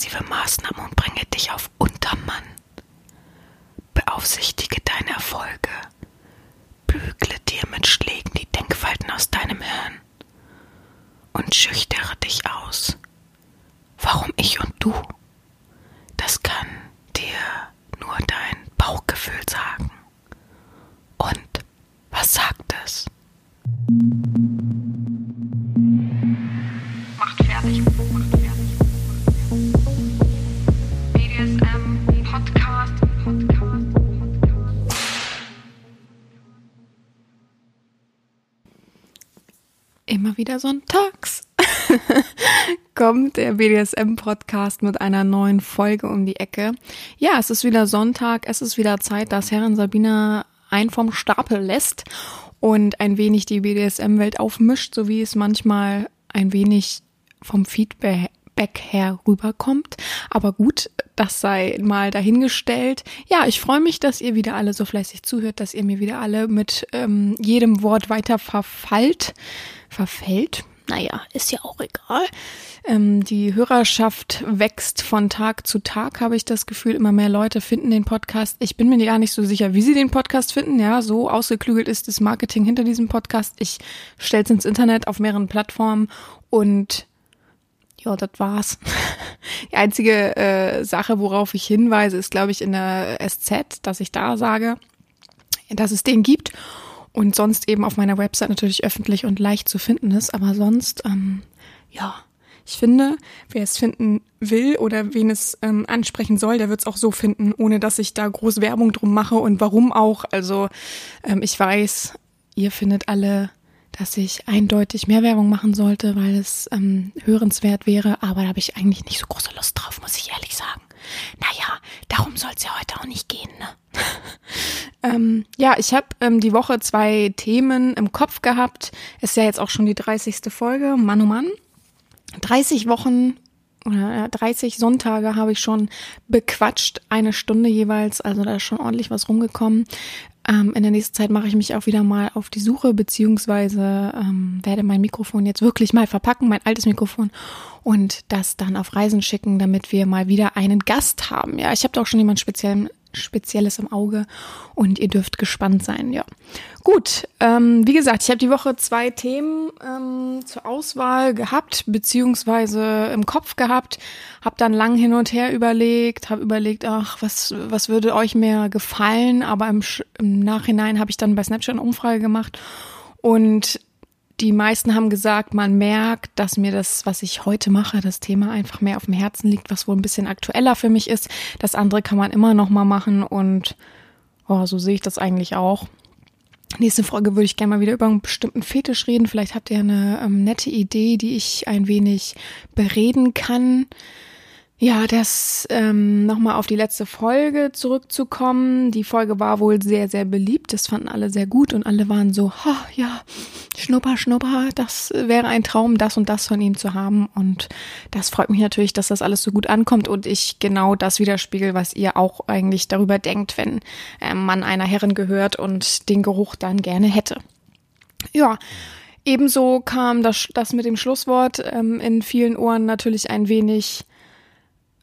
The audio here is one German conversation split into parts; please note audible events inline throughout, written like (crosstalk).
intensive Maßnahmen und bringe dich auf Untermann. Beaufsichtige deine Erfolge. Bügle dir mit Schlägen die Denkfalten aus deinem Hirn. Und schüchtere dich aus. Warum ich und du? Das kann dir nur dein Bauchgefühl sagen. Und was sagt es? Wieder sonntags (laughs) kommt der BDSM-Podcast mit einer neuen Folge um die Ecke. Ja, es ist wieder Sonntag, es ist wieder Zeit, dass Herrin Sabina ein vom Stapel lässt und ein wenig die BDSM-Welt aufmischt, so wie es manchmal ein wenig vom Feedback her rüberkommt. Aber gut, das sei mal dahingestellt. Ja, ich freue mich, dass ihr wieder alle so fleißig zuhört, dass ihr mir wieder alle mit ähm, jedem Wort weiter verfallt. Verfällt? Naja, ist ja auch egal. Ähm, die Hörerschaft wächst von Tag zu Tag, habe ich das Gefühl. Immer mehr Leute finden den Podcast. Ich bin mir gar nicht so sicher, wie sie den Podcast finden. Ja, so ausgeklügelt ist das Marketing hinter diesem Podcast. Ich stelle es ins Internet auf mehreren Plattformen und ja, das war's. (laughs) Die einzige äh, Sache, worauf ich hinweise, ist, glaube ich, in der SZ, dass ich da sage, dass es den gibt und sonst eben auf meiner Website natürlich öffentlich und leicht zu finden ist. Aber sonst, ähm, ja, ich finde, wer es finden will oder wen es ähm, ansprechen soll, der wird es auch so finden, ohne dass ich da groß Werbung drum mache und warum auch. Also ähm, ich weiß, ihr findet alle dass ich eindeutig mehr Werbung machen sollte, weil es ähm, hörenswert wäre, aber da habe ich eigentlich nicht so große Lust drauf, muss ich ehrlich sagen. Naja, darum soll es ja heute auch nicht gehen, ne? (laughs) ähm, ja, ich habe ähm, die Woche zwei Themen im Kopf gehabt. Ist ja jetzt auch schon die 30. Folge, Mann oh Mann. 30 Wochen oder 30 Sonntage habe ich schon bequatscht, eine Stunde jeweils, also da ist schon ordentlich was rumgekommen. Ähm, in der nächsten Zeit mache ich mich auch wieder mal auf die Suche, beziehungsweise ähm, werde mein Mikrofon jetzt wirklich mal verpacken, mein altes Mikrofon, und das dann auf Reisen schicken, damit wir mal wieder einen Gast haben. Ja, ich habe da auch schon jemand speziellen Spezielles im Auge und ihr dürft gespannt sein, ja. Gut, ähm, wie gesagt, ich habe die Woche zwei Themen ähm, zur Auswahl gehabt, beziehungsweise im Kopf gehabt, habe dann lang hin und her überlegt, habe überlegt, ach, was, was würde euch mehr gefallen, aber im, im Nachhinein habe ich dann bei Snapchat eine Umfrage gemacht und die meisten haben gesagt, man merkt, dass mir das, was ich heute mache, das Thema einfach mehr auf dem Herzen liegt, was wohl ein bisschen aktueller für mich ist. Das andere kann man immer noch mal machen und oh, so sehe ich das eigentlich auch. Nächste Folge würde ich gerne mal wieder über einen bestimmten Fetisch reden. Vielleicht habt ihr eine ähm, nette Idee, die ich ein wenig bereden kann. Ja, das ähm, nochmal auf die letzte Folge zurückzukommen. Die Folge war wohl sehr, sehr beliebt. Das fanden alle sehr gut und alle waren so, ha, ja, Schnupper, Schnupper, das wäre ein Traum, das und das von ihm zu haben. Und das freut mich natürlich, dass das alles so gut ankommt und ich genau das widerspiegel, was ihr auch eigentlich darüber denkt, wenn ähm, man einer Herrin gehört und den Geruch dann gerne hätte. Ja. Ebenso kam das, das mit dem Schlusswort ähm, in vielen Ohren natürlich ein wenig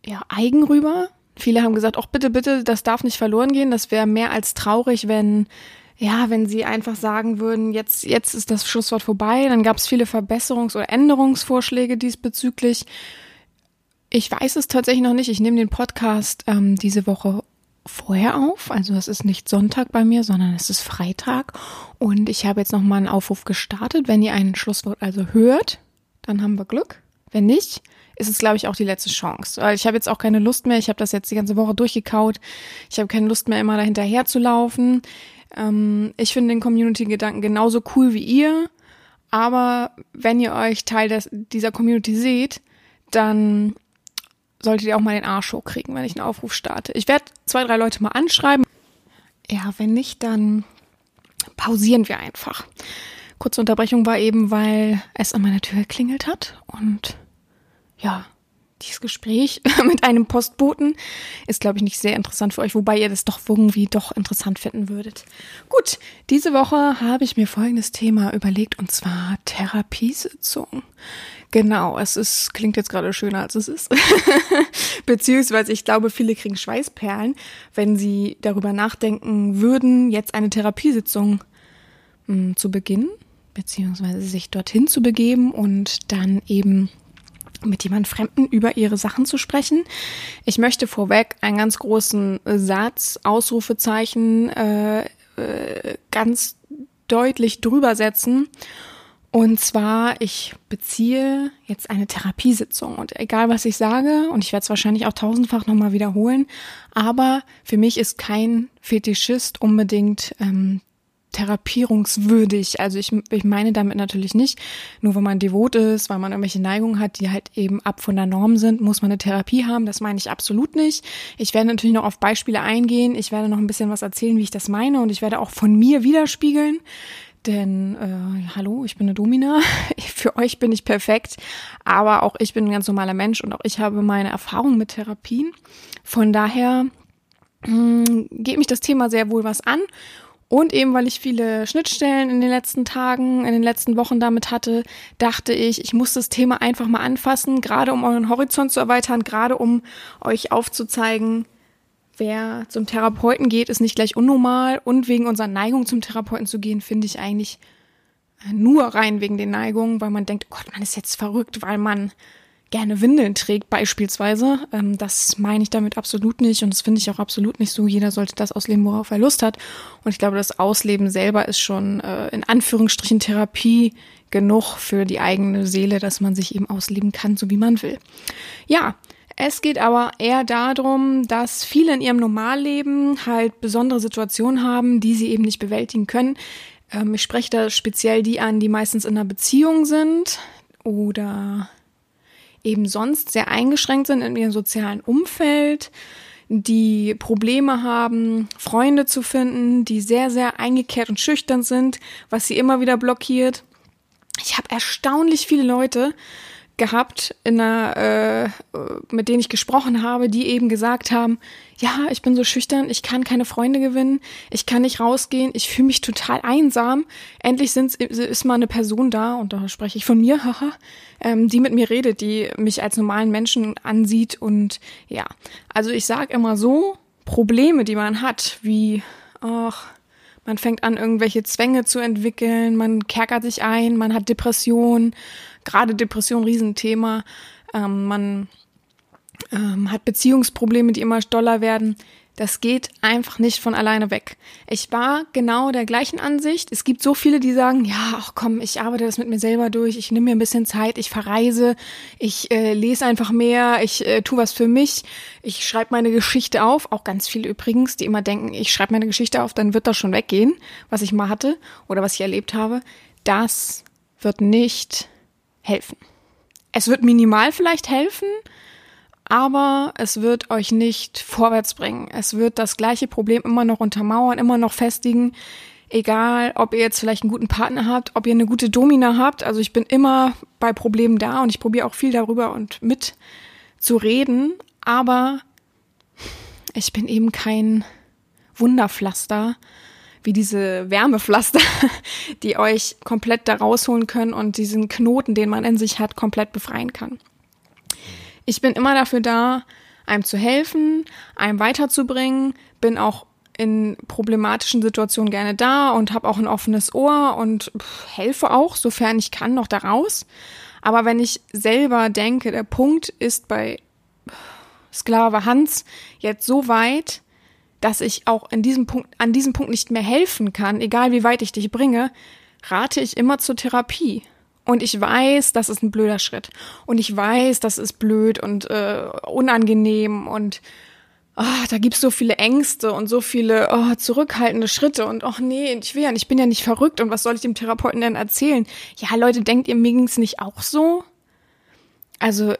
ja, eigen rüber. Viele haben gesagt, auch bitte, bitte, das darf nicht verloren gehen. Das wäre mehr als traurig, wenn, ja, wenn sie einfach sagen würden, jetzt, jetzt ist das Schlusswort vorbei. Dann gab es viele Verbesserungs- oder Änderungsvorschläge diesbezüglich. Ich weiß es tatsächlich noch nicht. Ich nehme den Podcast ähm, diese Woche vorher auf. Also es ist nicht Sonntag bei mir, sondern es ist Freitag. Und ich habe jetzt nochmal einen Aufruf gestartet. Wenn ihr ein Schlusswort also hört, dann haben wir Glück. Wenn nicht, ist es, glaube ich, auch die letzte Chance. Weil ich habe jetzt auch keine Lust mehr. Ich habe das jetzt die ganze Woche durchgekaut. Ich habe keine Lust mehr, immer dahinterher zu laufen. Ähm, ich finde den Community-Gedanken genauso cool wie ihr. Aber wenn ihr euch Teil des, dieser Community seht, dann solltet ihr auch mal den Arsch hochkriegen, wenn ich einen Aufruf starte. Ich werde zwei, drei Leute mal anschreiben. Ja, wenn nicht, dann pausieren wir einfach. Kurze Unterbrechung war eben, weil es an meiner Tür geklingelt hat und ja, dieses Gespräch (laughs) mit einem Postboten ist, glaube ich, nicht sehr interessant für euch, wobei ihr das doch irgendwie doch interessant finden würdet. Gut, diese Woche habe ich mir folgendes Thema überlegt und zwar Therapiesitzung. Genau, es ist, klingt jetzt gerade schöner, als es ist. (laughs) Beziehungsweise ich glaube, viele kriegen Schweißperlen, wenn sie darüber nachdenken würden, jetzt eine Therapiesitzung mh, hm, zu beginnen, beziehungsweise sich dorthin zu begeben und dann eben mit jemand Fremden über ihre Sachen zu sprechen. Ich möchte vorweg einen ganz großen Satz, Ausrufezeichen, äh, äh, ganz deutlich drüber setzen und zwar, ich beziehe jetzt eine Therapiesitzung und egal was ich sage, und ich werde es wahrscheinlich auch tausendfach nochmal wiederholen, aber für mich ist kein Fetischist unbedingt ähm, therapierungswürdig. Also ich, ich meine damit natürlich nicht, nur wenn man devot ist, weil man irgendwelche Neigungen hat, die halt eben ab von der Norm sind, muss man eine Therapie haben. Das meine ich absolut nicht. Ich werde natürlich noch auf Beispiele eingehen. Ich werde noch ein bisschen was erzählen, wie ich das meine und ich werde auch von mir widerspiegeln. Denn, äh, hallo, ich bin eine Domina. (laughs) Für euch bin ich perfekt. Aber auch ich bin ein ganz normaler Mensch und auch ich habe meine Erfahrung mit Therapien. Von daher mh, hm, geht mich das Thema sehr wohl was an. Und eben, weil ich viele Schnittstellen in den letzten Tagen, in den letzten Wochen damit hatte, dachte ich, ich muss das Thema einfach mal anfassen, gerade um euren Horizont zu erweitern, gerade um euch aufzuzeigen, wer zum Therapeuten geht, ist nicht gleich unnormal. Und wegen unserer Neigung zum Therapeuten zu gehen, finde ich eigentlich nur rein wegen den Neigungen, weil man denkt, Gott, man ist jetzt verrückt, weil man gerne Windeln trägt beispielsweise. Ähm, das meine ich damit absolut nicht und das finde ich auch absolut nicht so. Jeder sollte das ausleben, worauf er Lust hat. Und ich glaube, das Ausleben selber ist schon äh, in Anführungsstrichen Therapie genug für die eigene Seele, dass man sich eben ausleben kann, so wie man will. Ja, es geht aber eher darum, dass viele in ihrem Normalleben halt besondere Situationen haben, die sie eben nicht bewältigen können. Ähm, ich spreche da speziell die an, die meistens in einer Beziehung sind oder eben sonst sehr eingeschränkt sind in ihrem sozialen Umfeld, die Probleme haben, Freunde zu finden, die sehr, sehr eingekehrt und schüchtern sind, was sie immer wieder blockiert. Ich habe erstaunlich viele Leute, gehabt, in einer, äh, mit denen ich gesprochen habe, die eben gesagt haben, ja, ich bin so schüchtern, ich kann keine Freunde gewinnen, ich kann nicht rausgehen, ich fühle mich total einsam. Endlich sind, ist mal eine Person da, und da spreche ich von mir, (laughs) haha, ähm, die mit mir redet, die mich als normalen Menschen ansieht. Und ja, also ich sage immer so, Probleme, die man hat, wie, ach, man fängt an, irgendwelche Zwänge zu entwickeln, man kerkert sich ein, man hat Depressionen, gerade Depression Riesenthema. Ähm, man ähm, hat Beziehungsprobleme, die immer doller werden. Das geht einfach nicht von alleine weg. Ich war genau der gleichen Ansicht. Es gibt so viele, die sagen, ja, ach komm, ich arbeite das mit mir selber durch, ich nehme mir ein bisschen Zeit, ich verreise, ich äh, lese einfach mehr, ich äh, tu was für mich, ich schreibe meine Geschichte auf. Auch ganz viele übrigens, die immer denken, ich schreibe meine Geschichte auf, dann wird das schon weggehen, was ich mal hatte oder was ich erlebt habe. Das wird nicht helfen. Es wird minimal vielleicht helfen, aber es wird euch nicht vorwärts bringen. Es wird das gleiche Problem immer noch untermauern, immer noch festigen. Egal, ob ihr jetzt vielleicht einen guten Partner habt, ob ihr eine gute Domina habt. Also ich bin immer bei Problemen da und ich probiere auch viel darüber und mit zu reden. Aber ich bin eben kein Wunderpflaster, wie diese Wärmepflaster, (laughs) die euch komplett da rausholen können und diesen Knoten, den man in sich hat, komplett befreien kann. Ich bin immer dafür da, einem zu helfen, einem weiterzubringen, bin auch in problematischen Situationen gerne da und habe auch ein offenes Ohr und helfe auch, sofern ich kann, noch daraus. Aber wenn ich selber denke, der Punkt ist bei Sklave Hans jetzt so weit, dass ich auch in diesem Punkt, an diesem Punkt nicht mehr helfen kann, egal wie weit ich dich bringe, rate ich immer zur Therapie. Und ich weiß, das ist ein blöder Schritt. Und ich weiß, das ist blöd und äh, unangenehm und oh, da gibt's so viele Ängste und so viele oh, zurückhaltende Schritte und ach nee, ich will ja, ich bin ja nicht verrückt und was soll ich dem Therapeuten denn erzählen? Ja, Leute, denkt ihr, mir ging's nicht auch so? Also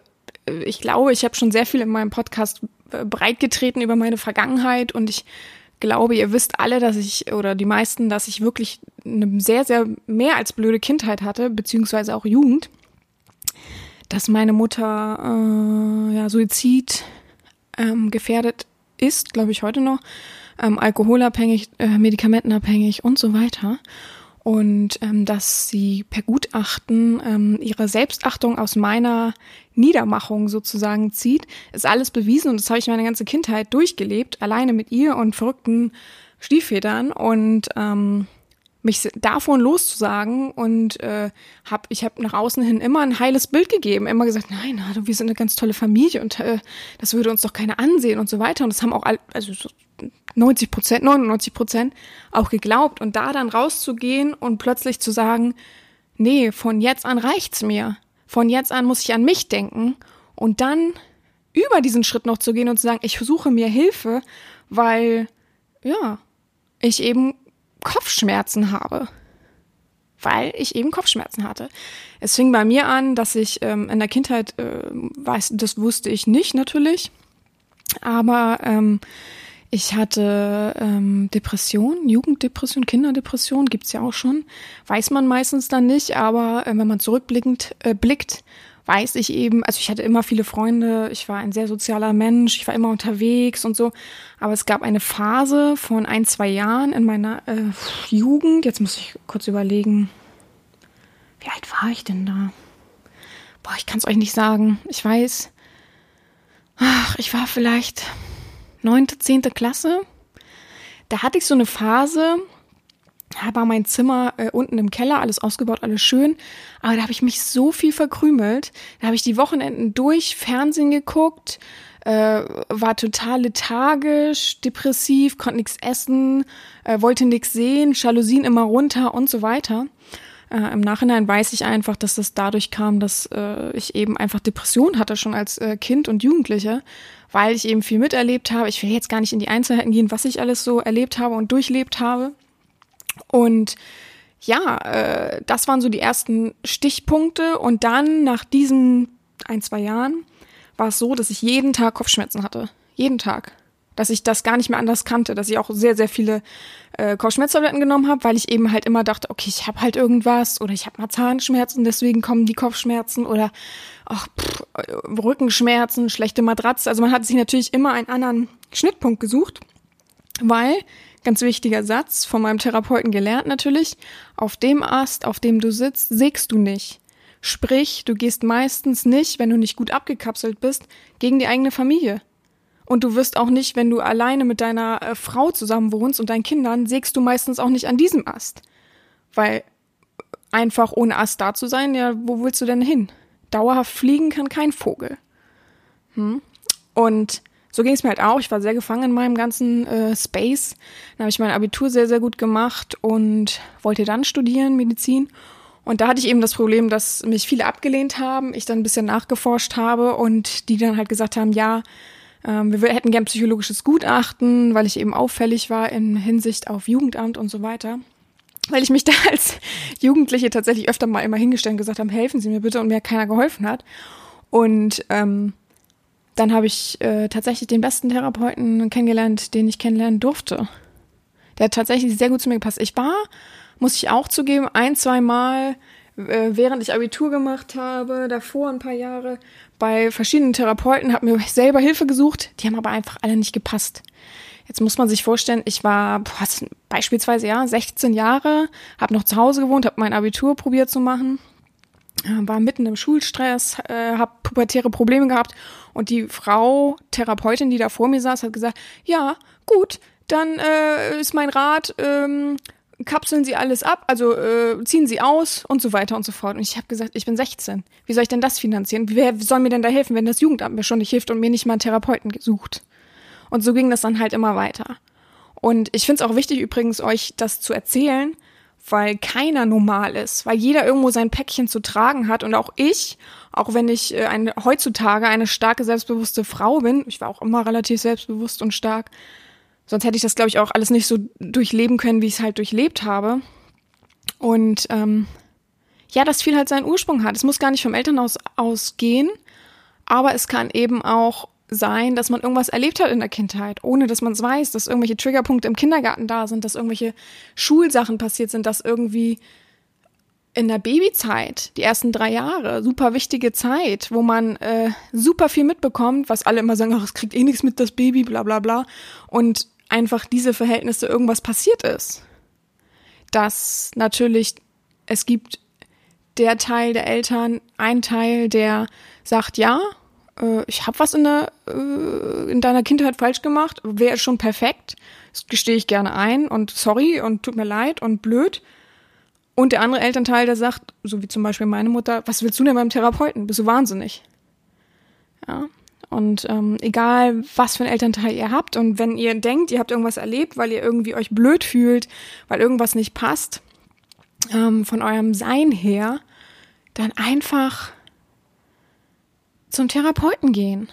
ich glaube, ich habe schon sehr viel in meinem Podcast äh, breitgetreten über meine Vergangenheit und ich glaube, ihr wisst alle, dass ich oder die meisten, dass ich wirklich eine sehr, sehr mehr als blöde Kindheit hatte, beziehungsweise auch Jugend. Dass meine Mutter äh, ja, Suizid ähm, gefährdet ist, glaube ich heute noch, ähm, alkoholabhängig, äh, medikamentenabhängig und so weiter. Und ähm, dass sie per Gutachten ähm, ihre Selbstachtung aus meiner Niedermachung sozusagen zieht, ist alles bewiesen und das habe ich meine ganze Kindheit durchgelebt, alleine mit ihr und verrückten Stiefvätern. Und ähm, mich davon loszusagen und äh, hab, ich habe nach außen hin immer ein heiles Bild gegeben, immer gesagt, nein, wir sind eine ganz tolle Familie und äh, das würde uns doch keiner ansehen und so weiter. Und das haben auch all, also 90 Prozent, 99 Prozent auch geglaubt. Und da dann rauszugehen und plötzlich zu sagen, nee, von jetzt an reicht's mir, von jetzt an muss ich an mich denken. Und dann über diesen Schritt noch zu gehen und zu sagen, ich suche mir Hilfe, weil ja, ich eben Kopfschmerzen habe. Weil ich eben Kopfschmerzen hatte. Es fing bei mir an, dass ich ähm, in der Kindheit, äh, weiß, das wusste ich nicht natürlich, aber ähm, ich hatte ähm, Depression, Jugenddepression, Kinderdepression, gibt's ja auch schon. Weiß man meistens dann nicht, aber äh, wenn man zurückblickend äh, blickt, weiß ich eben, also ich hatte immer viele Freunde, ich war ein sehr sozialer Mensch, ich war immer unterwegs und so. Aber es gab eine Phase von ein, zwei Jahren in meiner äh, Jugend, jetzt muss ich kurz überlegen, wie alt war ich denn da? Boah, ich kann es euch nicht sagen. Ich weiß, ach, ich war vielleicht neunte, zehnte Klasse. Da hatte ich so eine Phase, da war mein Zimmer äh, unten im Keller, alles ausgebaut, alles schön. Aber da habe ich mich so viel verkrümelt. Da habe ich die Wochenenden durch Fernsehen geguckt, äh, war total lethargisch, depressiv, konnte nichts essen, äh, wollte nichts sehen, Jalousien immer runter und so weiter. Äh, Im Nachhinein weiß ich einfach, dass das dadurch kam, dass äh, ich eben einfach Depression hatte, schon als äh, Kind und Jugendliche, weil ich eben viel miterlebt habe. Ich will jetzt gar nicht in die Einzelheiten gehen, was ich alles so erlebt habe und durchlebt habe. Und ja, äh, das waren so die ersten Stichpunkte. Und dann nach diesen ein, zwei Jahren war es so, dass ich jeden Tag Kopfschmerzen hatte. Jeden Tag. Dass ich das gar nicht mehr anders kannte, dass ich auch sehr, sehr viele äh, Kopfschmerztabletten genommen habe, weil ich eben halt immer dachte, okay, ich habe halt irgendwas oder ich habe mal Zahnschmerzen, deswegen kommen die Kopfschmerzen oder ach, pff, Rückenschmerzen, schlechte Matratze. Also man hat sich natürlich immer einen anderen Schnittpunkt gesucht, weil Ganz wichtiger Satz von meinem Therapeuten gelernt natürlich. Auf dem Ast, auf dem du sitzt, sägst du nicht. Sprich, du gehst meistens nicht, wenn du nicht gut abgekapselt bist, gegen die eigene Familie. Und du wirst auch nicht, wenn du alleine mit deiner äh, Frau zusammen wohnst und deinen Kindern, sägst du meistens auch nicht an diesem Ast. Weil einfach ohne Ast da zu sein, ja, wo willst du denn hin? Dauerhaft fliegen kann kein Vogel. Hm? Und so ging es mir halt auch. Ich war sehr gefangen in meinem ganzen äh, Space. Dann habe ich mein Abitur sehr, sehr gut gemacht und wollte dann studieren, Medizin. Und da hatte ich eben das Problem, dass mich viele abgelehnt haben, ich dann ein bisschen nachgeforscht habe und die dann halt gesagt haben, ja, ähm, wir hätten gern psychologisches Gutachten, weil ich eben auffällig war in Hinsicht auf Jugendamt und so weiter. Weil ich mich (laughs) da als Jugendliche tatsächlich öfter mal immer hingestellt und gesagt habe, helfen Sie mir bitte und mir keiner geholfen hat. Und ähm, dann habe ich äh, tatsächlich den besten Therapeuten kennengelernt, den ich kennenlernen durfte. Der hat tatsächlich sehr gut zu mir gepasst. Ich war, muss ich auch zugeben, ein, zwei Mal, äh, während ich Abitur gemacht habe, davor ein paar Jahre, bei verschiedenen Therapeuten, habe mir selber Hilfe gesucht. Die haben aber einfach alle nicht gepasst. Jetzt muss man sich vorstellen, ich war boah, beispielsweise ja 16 Jahre, habe noch zu Hause gewohnt, habe mein Abitur probiert zu machen war mitten im Schulstress, äh, habe pubertäre Probleme gehabt und die Frau Therapeutin, die da vor mir saß, hat gesagt, ja, gut, dann äh, ist mein Rat, ähm, kapseln Sie alles ab, also äh, ziehen Sie aus und so weiter und so fort. Und ich habe gesagt, ich bin 16. Wie soll ich denn das finanzieren? Wer soll mir denn da helfen, wenn das Jugendamt mir schon nicht hilft und mir nicht mal einen Therapeuten gesucht? Und so ging das dann halt immer weiter. Und ich finde es auch wichtig, übrigens euch das zu erzählen, weil keiner normal ist, weil jeder irgendwo sein Päckchen zu tragen hat und auch ich, auch wenn ich äh, eine, heutzutage eine starke, selbstbewusste Frau bin, ich war auch immer relativ selbstbewusst und stark, sonst hätte ich das, glaube ich, auch alles nicht so durchleben können, wie ich es halt durchlebt habe. Und ähm, ja, das viel halt seinen Ursprung hat. Es muss gar nicht vom Elternhaus ausgehen, aber es kann eben auch sein, dass man irgendwas erlebt hat in der Kindheit, ohne dass man es weiß, dass irgendwelche Triggerpunkte im Kindergarten da sind, dass irgendwelche Schulsachen passiert sind, dass irgendwie in der Babyzeit, die ersten drei Jahre, super wichtige Zeit, wo man äh, super viel mitbekommt, was alle immer sagen, ach, es kriegt eh nichts mit das Baby, bla bla bla, und einfach diese Verhältnisse irgendwas passiert ist. dass natürlich es gibt der Teil der Eltern, ein Teil, der sagt, ja, äh, ich habe was in, der, äh, in deiner Kindheit falsch gemacht, wäre schon perfekt, das gestehe ich gerne ein und sorry und tut mir leid und blöd. Und der andere Elternteil, der sagt, so wie zum Beispiel meine Mutter, was willst du denn beim Therapeuten? Bist du wahnsinnig? Ja. Und ähm, egal, was für ein Elternteil ihr habt und wenn ihr denkt, ihr habt irgendwas erlebt, weil ihr irgendwie euch blöd fühlt, weil irgendwas nicht passt, ähm, von eurem Sein her, dann einfach zum Therapeuten gehen.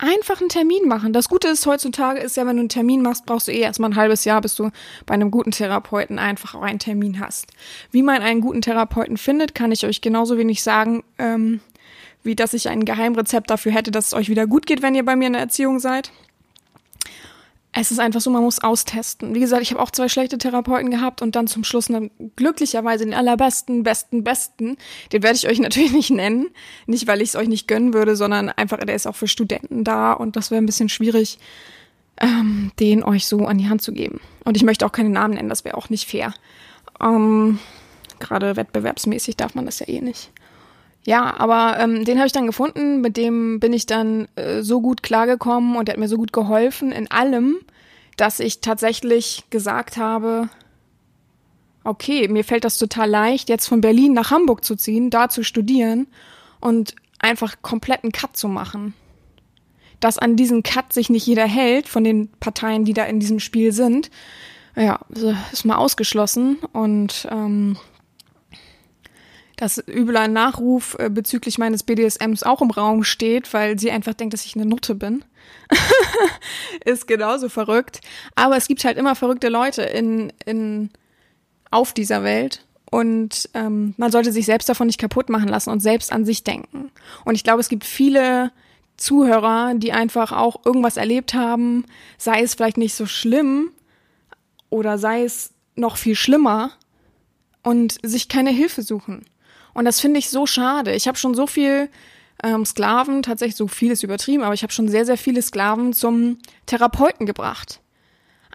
Einfach einen Termin machen. Das Gute ist heutzutage ist ja, wenn du einen Termin machst, brauchst du eh erstmal ein halbes Jahr, bis du bei einem guten Therapeuten einfach auch einen Termin hast. Wie man einen guten Therapeuten findet, kann ich euch genauso wenig sagen, ähm, wie dass ich ein Geheimrezept dafür hätte, dass es euch wieder gut geht, wenn ihr bei mir in der Erziehung seid es ist einfach so, man muss austesten. Wie gesagt, ich habe auch zwei schlechte Therapeuten gehabt und dann zum Schluss dann glücklicherweise den allerbesten, besten, besten. Den werde ich euch (laughs) natürlich nicht nennen. Nicht, weil ich es euch nicht gönnen würde, sondern einfach, der ist auch für Studenten da und das wäre ein bisschen schwierig, ähm, den euch so an die Hand zu geben. Und ich möchte auch keine Namen nennen, das wäre auch nicht fair. Ähm, Gerade wettbewerbsmäßig darf man das ja eh nicht. Ja, aber ähm, den habe ich dann gefunden, mit dem bin ich dann äh, so gut klargekommen und der hat mir so gut geholfen in allem, dass ich tatsächlich gesagt habe, okay, mir fällt das total leicht, jetzt von Berlin nach Hamburg zu ziehen, da zu studieren und einfach kompletten Cut zu machen. Dass an diesen Cut sich nicht jeder hält von den Parteien, die da in diesem Spiel sind, ja, ist mal ausgeschlossen und ähm, dass übel ein Nachruf äh, bezüglich meines BDSMs auch im Raum steht, weil sie einfach denkt, dass ich eine Nutte bin. (laughs) ist genauso verrückt. Aber es gibt halt immer verrückte Leute in, in, auf dieser Welt. Und ähm, man sollte sich selbst davon nicht kaputt machen lassen und selbst an sich denken. Und ich glaube, es gibt viele Zuhörer, die einfach auch irgendwas erlebt haben, sei es vielleicht nicht so schlimm oder sei es noch viel schlimmer und sich keine Hilfe suchen. Und das finde ich so schade. Ich habe schon so viel ähm, Sklaven, tatsächlich so vieles übertrieben, aber ich habe schon sehr, sehr viele Sklaven zum Therapeuten gebracht.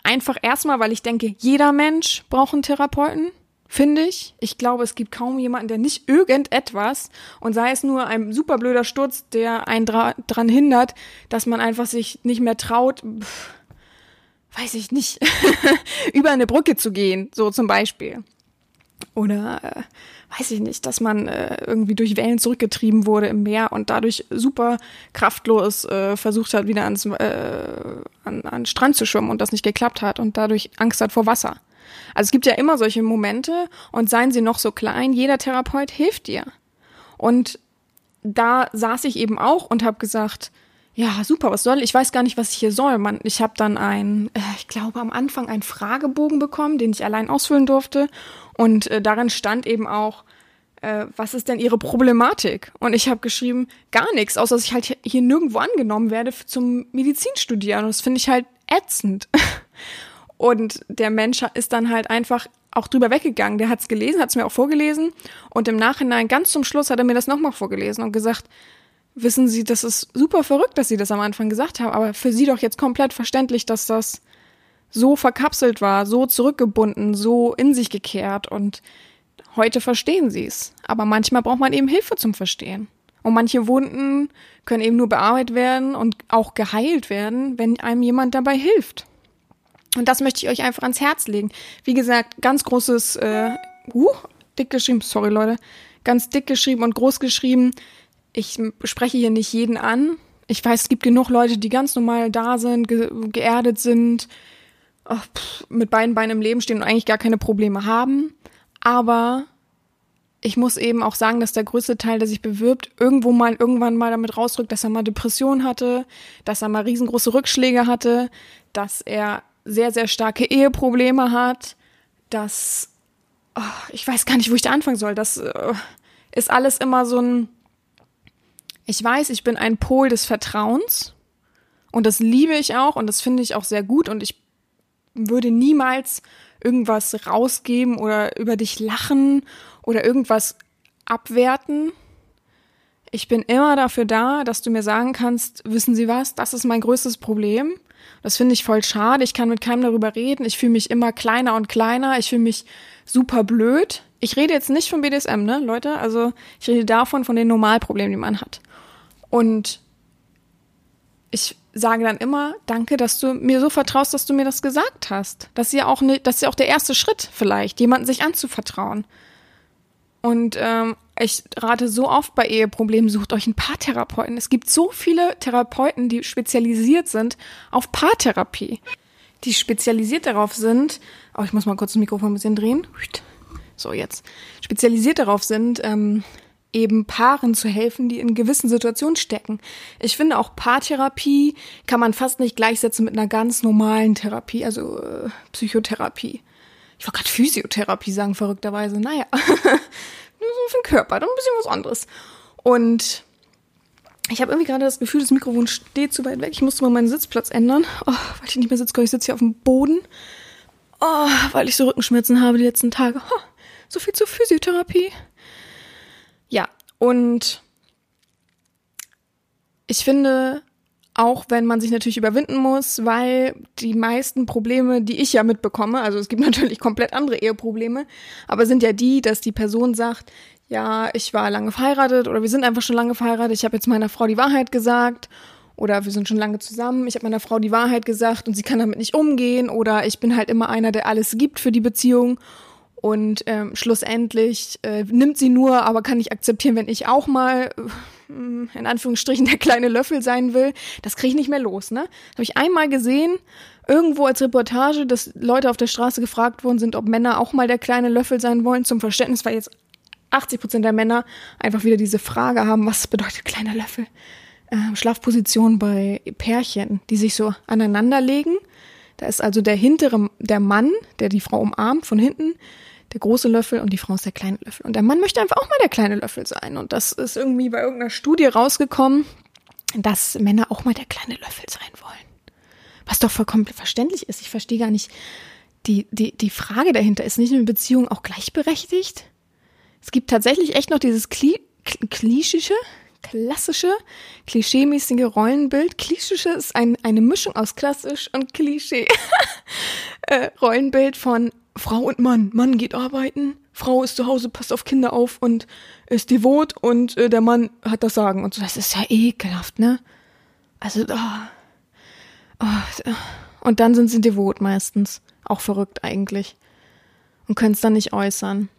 Einfach erstmal, weil ich denke, jeder Mensch braucht einen Therapeuten, finde ich. Ich glaube, es gibt kaum jemanden, der nicht irgendetwas und sei es nur ein super blöder Sturz, der einen dra dran hindert, dass man einfach sich nicht mehr traut, pff, weiß ich nicht, (laughs) über eine Brücke zu gehen, so zum Beispiel. Oder äh, weiß ich nicht, dass man äh, irgendwie durch Wellen zurückgetrieben wurde im Meer und dadurch super kraftlos äh, versucht hat, wieder ans äh, an, an Strand zu schwimmen und das nicht geklappt hat und dadurch Angst hat vor Wasser. Also es gibt ja immer solche Momente und seien sie noch so klein, jeder Therapeut hilft dir. Und da saß ich eben auch und habe gesagt, ja, super, was soll ich? Weiß gar nicht, was ich hier soll. Man, ich habe dann ein, äh, ich glaube am Anfang einen Fragebogen bekommen, den ich allein ausfüllen durfte und äh, darin stand eben auch, äh, was ist denn ihre Problematik? Und ich habe geschrieben, gar nichts, außer dass ich halt hier nirgendwo angenommen werde zum Medizinstudieren. Und das finde ich halt ätzend. (laughs) Und der Mensch ist dann halt einfach auch drüber weggegangen. Der hat es gelesen, hat es mir auch vorgelesen. Und im Nachhinein, ganz zum Schluss, hat er mir das nochmal vorgelesen und gesagt, wissen Sie, das ist super verrückt, dass Sie das am Anfang gesagt haben, aber für Sie doch jetzt komplett verständlich, dass das so verkapselt war, so zurückgebunden, so in sich gekehrt und heute verstehen sie es. Aber manchmal braucht man eben Hilfe zum Verstehen. Und manche Wunden können eben nur bearbeitet werden und auch geheilt werden, wenn einem jemand dabei hilft. Und das möchte ich euch einfach ans Herz legen. Wie gesagt, ganz großes, äh, uh, dick geschrieben, sorry Leute, ganz dick geschrieben und groß geschrieben. Ich spreche hier nicht jeden an. Ich weiß, es gibt genug Leute, die ganz normal da sind, ge geerdet sind, oh, pff, mit beiden Beinen im Leben stehen und eigentlich gar keine Probleme haben. Aber ich muss eben auch sagen, dass der größte Teil, der sich bewirbt, irgendwo mal irgendwann mal damit rausdrückt, dass er mal Depression hatte, dass er mal riesengroße Rückschläge hatte, dass er sehr, sehr starke Eheprobleme hat, dass oh, ich weiß gar nicht, wo ich da anfangen soll. Das uh, ist alles immer so ein. Ich weiß, ich bin ein Pol des Vertrauens und das liebe ich auch und das finde ich auch sehr gut und ich würde niemals irgendwas rausgeben oder über dich lachen oder irgendwas abwerten. Ich bin immer dafür da, dass du mir sagen kannst, wissen Sie was, das ist mein größtes Problem. Das finde ich voll schade. Ich kann mit keinem darüber reden. Ich fühle mich immer kleiner und kleiner. Ich fühle mich super blöd. Ich rede jetzt nicht vom BDSM, ne, Leute? Also ich rede davon, von den Normalproblemen, die man hat. Und ich sage dann immer, danke, dass du mir so vertraust, dass du mir das gesagt hast. Das ist ja auch, ne, das ist ja auch der erste Schritt vielleicht, jemanden sich anzuvertrauen. Und ähm, ich rate so oft bei Eheproblemen, sucht euch einen Paartherapeuten. Es gibt so viele Therapeuten, die spezialisiert sind auf Paartherapie. Die spezialisiert darauf sind, oh, ich muss mal kurz das Mikrofon ein bisschen drehen. So, jetzt. Spezialisiert darauf sind, ähm, eben Paaren zu helfen, die in gewissen Situationen stecken. Ich finde auch Paartherapie kann man fast nicht gleichsetzen mit einer ganz normalen Therapie, also äh, Psychotherapie. Ich wollte gerade Physiotherapie sagen, verrückterweise. Naja, (laughs) nur so für den Körper, dann ein bisschen was anderes. Und ich habe irgendwie gerade das Gefühl, das Mikrofon steht zu weit weg. Ich musste mal meinen Sitzplatz ändern, oh, weil ich nicht mehr sitze. Ich sitze hier auf dem Boden, oh, weil ich so Rückenschmerzen habe die letzten Tage. Oh, so viel zur Physiotherapie. Ja, und ich finde, auch wenn man sich natürlich überwinden muss, weil die meisten Probleme, die ich ja mitbekomme, also es gibt (laughs) natürlich komplett andere Eheprobleme, aber sind ja die, dass die Person sagt, ja, ich war lange verheiratet oder wir sind einfach schon lange verheiratet, ich habe jetzt meiner Frau die Wahrheit gesagt oder wir sind schon lange zusammen, ich habe meiner Frau die Wahrheit gesagt und sie kann damit nicht umgehen oder ich bin halt immer einer, der alles gibt für die Beziehung und ähm, schlussendlich äh, nimmt sie nur, aber kann nicht akzeptieren, wenn ich auch mal äh, in Anführungsstrichen der kleine Löffel sein will. Das kriege ich nicht mehr los, ne? Habe ich einmal gesehen, irgendwo als Reportage, dass Leute auf der Straße gefragt worden sind, ob Männer auch mal der kleine Löffel sein wollen. Zum Verständnis, weil jetzt 80 Prozent der Männer einfach wieder diese Frage haben, was bedeutet kleiner Löffel? Äh, Schlafposition bei Pärchen, die sich so aneinander legen. Da ist also der hintere, der Mann, der die Frau umarmt von hinten, der große Löffel und die Frau ist der kleine Löffel. Und der Mann möchte einfach auch mal der kleine Löffel sein. Und das ist irgendwie bei irgendeiner Studie rausgekommen, dass Männer auch mal der kleine Löffel sein wollen. Was doch vollkommen verständlich ist. Ich verstehe gar nicht, die, die, die Frage dahinter, ist nicht eine Beziehung auch gleichberechtigt? Es gibt tatsächlich echt noch dieses Kli klischische, klassische, klischeemäßige Rollenbild. Klischische ist ein, eine Mischung aus klassisch und Klischee. (laughs) äh, Rollenbild von Frau und Mann. Mann geht arbeiten, Frau ist zu Hause, passt auf Kinder auf und ist devot und äh, der Mann hat das Sagen und so. Das ist ja ekelhaft, ne? Also, oh, oh, und dann sind sie devot meistens. Auch verrückt eigentlich. Und können es dann nicht äußern.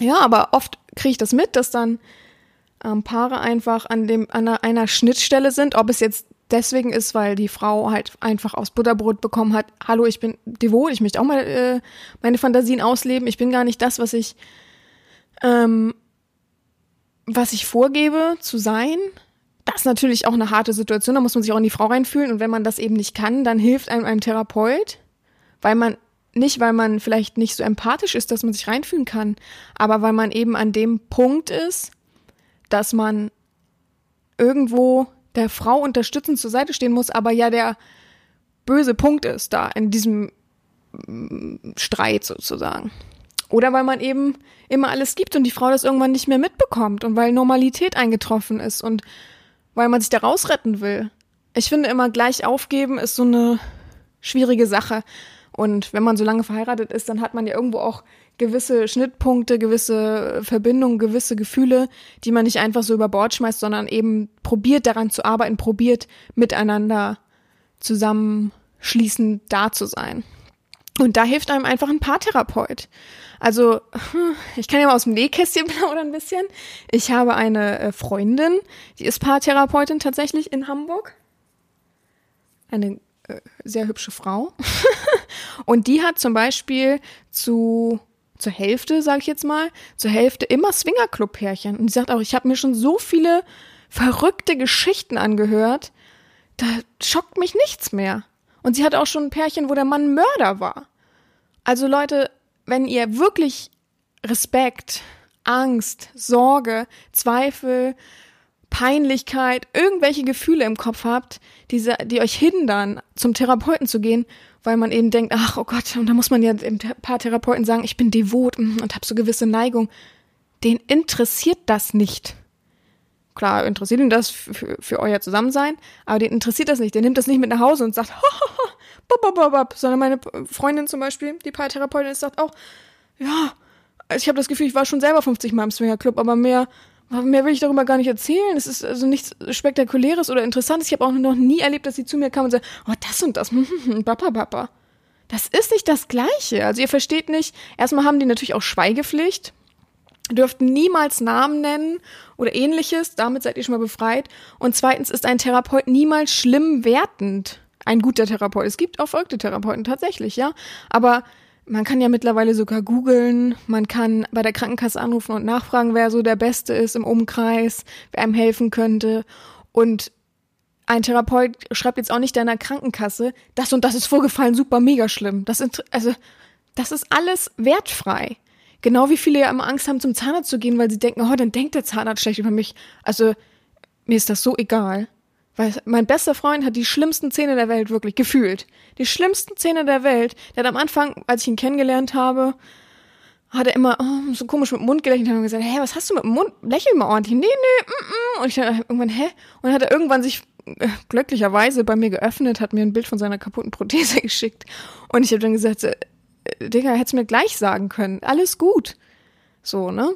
Ja, aber oft kriege ich das mit, dass dann ähm, Paare einfach an dem an einer, einer Schnittstelle sind, ob es jetzt deswegen ist, weil die Frau halt einfach aus Butterbrot bekommen hat, hallo, ich bin devot, ich möchte auch mal äh, meine Fantasien ausleben, ich bin gar nicht das, was ich, ähm, was ich vorgebe zu sein. Das ist natürlich auch eine harte Situation, da muss man sich auch in die Frau reinfühlen und wenn man das eben nicht kann, dann hilft einem ein Therapeut, weil man nicht, weil man vielleicht nicht so empathisch ist, dass man sich reinfühlen kann, aber weil man eben an dem Punkt ist, dass man irgendwo der Frau unterstützend zur Seite stehen muss, aber ja der böse Punkt ist da in diesem mm, Streit sozusagen. Oder weil man eben immer alles gibt und die Frau das irgendwann nicht mehr mitbekommt und weil Normalität eingetroffen ist und weil man sich da rausretten will. Ich finde immer gleich aufgeben ist so eine schwierige Sache. Und wenn man so lange verheiratet ist, dann hat man ja irgendwo auch gewisse Schnittpunkte, gewisse Verbindungen, gewisse Gefühle, die man nicht einfach so über Bord schmeißt, sondern eben probiert daran zu arbeiten, probiert miteinander zusammenschließend da zu sein. Und da hilft einem einfach ein Paartherapeut. Also, ich kann ja mal aus dem Nähkästchen (laughs) plaudern ein bisschen. Ich habe eine äh, Freundin, die ist Paartherapeutin tatsächlich in Hamburg. Eine äh, sehr hübsche Frau. (laughs) Und die hat zum Beispiel zu zur Hälfte, sage ich jetzt mal, zur Hälfte immer Swingerclub-Pärchen. Und sie sagt auch, ich habe mir schon so viele verrückte Geschichten angehört, da schockt mich nichts mehr. Und sie hat auch schon ein Pärchen, wo der Mann Mörder war. Also Leute, wenn ihr wirklich Respekt, Angst, Sorge, Zweifel, Peinlichkeit, irgendwelche Gefühle im Kopf habt, die, die euch hindern, zum Therapeuten zu gehen, weil man eben denkt, ach oh Gott, und da muss man ja ein paar Therapeuten sagen, ich bin devot und habe so gewisse Neigung. Den interessiert das nicht. Klar, interessiert ihn das für, für euer Zusammensein, aber den interessiert das nicht. Der nimmt das nicht mit nach Hause und sagt, (laughs) bop, bop, bop, sondern meine Freundin zum Beispiel, die Paartherapeutin, sagt auch, ja, ich habe das Gefühl, ich war schon selber 50 Mal im Swingerclub, aber mehr, mehr will ich darüber gar nicht erzählen. Es ist also nichts Spektakuläres oder Interessantes. Ich habe auch noch nie erlebt, dass sie zu mir kam und sagt, oh, das und das, (laughs) Papa, Papa. Das ist nicht das Gleiche. Also ihr versteht nicht, erstmal haben die natürlich auch Schweigepflicht, dürften niemals Namen nennen oder ähnliches, damit seid ihr schon mal befreit. Und zweitens ist ein Therapeut niemals schlimm wertend. Ein guter Therapeut. Es gibt auch verrückte Therapeuten tatsächlich, ja. Aber man kann ja mittlerweile sogar googeln, man kann bei der Krankenkasse anrufen und nachfragen, wer so der Beste ist im Umkreis, wer einem helfen könnte. Und ein Therapeut schreibt jetzt auch nicht deiner Krankenkasse, das und das ist vorgefallen, super, mega schlimm. Das, also, das ist alles wertfrei. Genau wie viele ja immer Angst haben, zum Zahnarzt zu gehen, weil sie denken, oh, dann denkt der Zahnarzt schlecht über mich. Also, mir ist das so egal. Weil mein bester Freund hat die schlimmsten Zähne der Welt wirklich gefühlt. Die schlimmsten Zähne der Welt. Der hat am Anfang, als ich ihn kennengelernt habe, hat er immer oh, so komisch mit dem Mund gelächelt und gesagt, hä, was hast du mit dem Mund? Lächel mal ordentlich. Nee, nee, mm, mm. Und ich dachte irgendwann, hä? Und dann hat er irgendwann sich äh, glücklicherweise bei mir geöffnet, hat mir ein Bild von seiner kaputten Prothese (laughs) geschickt. Und ich habe dann gesagt, äh, Digga, hättest mir gleich sagen können. Alles gut. So, ne?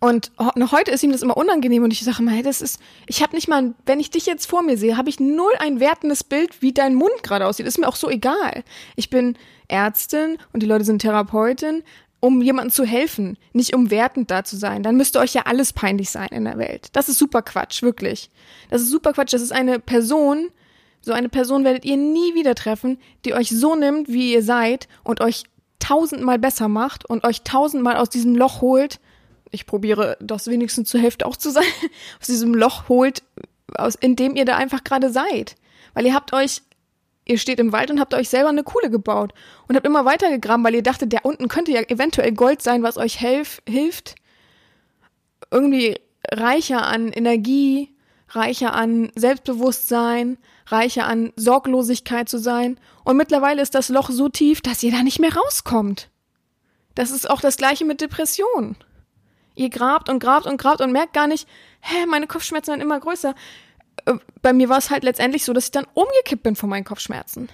Und noch heute ist ihm das immer unangenehm und ich sage immer, hey, das ist, ich habe nicht mal, wenn ich dich jetzt vor mir sehe, habe ich null ein wertendes Bild, wie dein Mund gerade aussieht. Ist mir auch so egal. Ich bin Ärztin und die Leute sind Therapeutin, um jemandem zu helfen, nicht um wertend da zu sein. Dann müsste euch ja alles peinlich sein in der Welt. Das ist super Quatsch, wirklich. Das ist super Quatsch. Das ist eine Person, so eine Person werdet ihr nie wieder treffen, die euch so nimmt, wie ihr seid und euch tausendmal besser macht und euch tausendmal aus diesem Loch holt. Ich probiere das wenigstens zur Hälfte auch zu sein, (laughs) aus diesem Loch holt, aus, in dem ihr da einfach gerade seid. Weil ihr habt euch ihr steht im Wald und habt euch selber eine Kuhle gebaut und habt immer weiter gegraben, weil ihr dachtet, der unten könnte ja eventuell Gold sein, was euch helf, hilft, irgendwie reicher an Energie, reicher an Selbstbewusstsein, reicher an Sorglosigkeit zu sein. Und mittlerweile ist das Loch so tief, dass ihr da nicht mehr rauskommt. Das ist auch das gleiche mit Depression. Ihr grabt und grabt und grabt und merkt gar nicht, hä, meine Kopfschmerzen werden immer größer. Äh, bei mir war es halt letztendlich so, dass ich dann umgekippt bin von meinen Kopfschmerzen.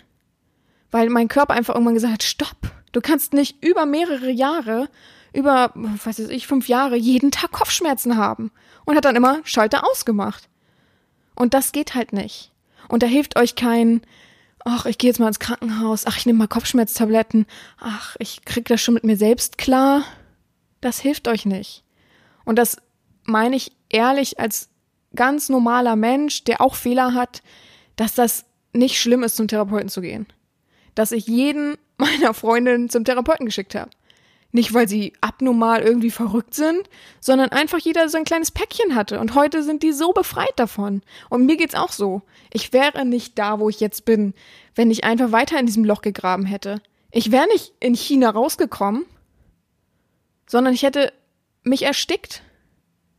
Weil mein Körper einfach irgendwann gesagt hat, stopp, du kannst nicht über mehrere Jahre, über, was weiß ich, fünf Jahre jeden Tag Kopfschmerzen haben. Und hat dann immer Schalter ausgemacht. Und das geht halt nicht. Und da hilft euch kein, ach, ich gehe jetzt mal ins Krankenhaus, ach, ich nehme mal Kopfschmerztabletten, ach, ich krieg das schon mit mir selbst klar. Das hilft euch nicht. Und das meine ich ehrlich als ganz normaler Mensch, der auch Fehler hat, dass das nicht schlimm ist, zum Therapeuten zu gehen. Dass ich jeden (laughs) meiner Freundinnen zum Therapeuten geschickt habe. Nicht, weil sie abnormal irgendwie verrückt sind, sondern einfach jeder so ein kleines Päckchen hatte. Und heute sind die so befreit davon. Und mir geht's auch so. Ich wäre nicht da, wo ich jetzt bin, wenn ich einfach weiter in diesem Loch gegraben hätte. Ich wäre nicht in China rausgekommen, sondern ich hätte mich erstickt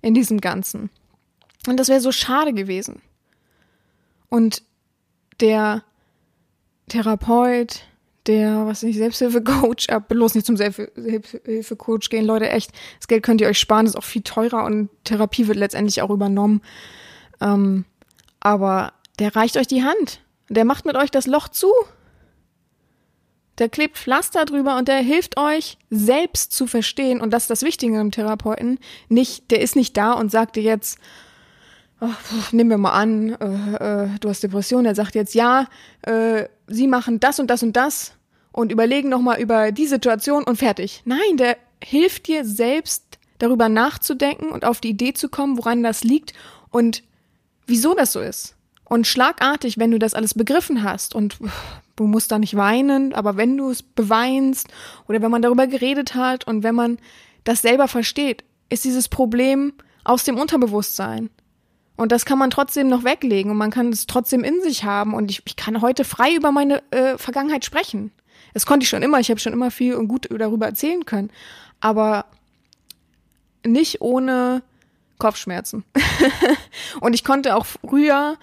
in diesem Ganzen. Und das wäre so schade gewesen. Und der Therapeut, der, was nicht, Selbsthilfecoach, ab, bloß nicht zum Selbsthilfecoach gehen, Leute, echt, das Geld könnt ihr euch sparen, ist auch viel teurer und Therapie wird letztendlich auch übernommen. Ähm, aber der reicht euch die Hand. Der macht mit euch das Loch zu. Der klebt Pflaster drüber und der hilft euch selbst zu verstehen. Und das ist das Wichtige im Therapeuten. Nicht, der ist nicht da und sagt dir jetzt, ach, nehmen wir mal an, äh, äh, du hast Depression, er sagt jetzt, ja, äh, sie machen das und das und das und überlegen nochmal über die Situation und fertig. Nein, der hilft dir selbst darüber nachzudenken und auf die Idee zu kommen, woran das liegt und wieso das so ist. Und schlagartig, wenn du das alles begriffen hast und du musst da nicht weinen, aber wenn du es beweinst oder wenn man darüber geredet hat und wenn man das selber versteht, ist dieses Problem aus dem Unterbewusstsein. Und das kann man trotzdem noch weglegen und man kann es trotzdem in sich haben. Und ich, ich kann heute frei über meine äh, Vergangenheit sprechen. Das konnte ich schon immer. Ich habe schon immer viel und gut darüber erzählen können. Aber nicht ohne Kopfschmerzen. (laughs) und ich konnte auch früher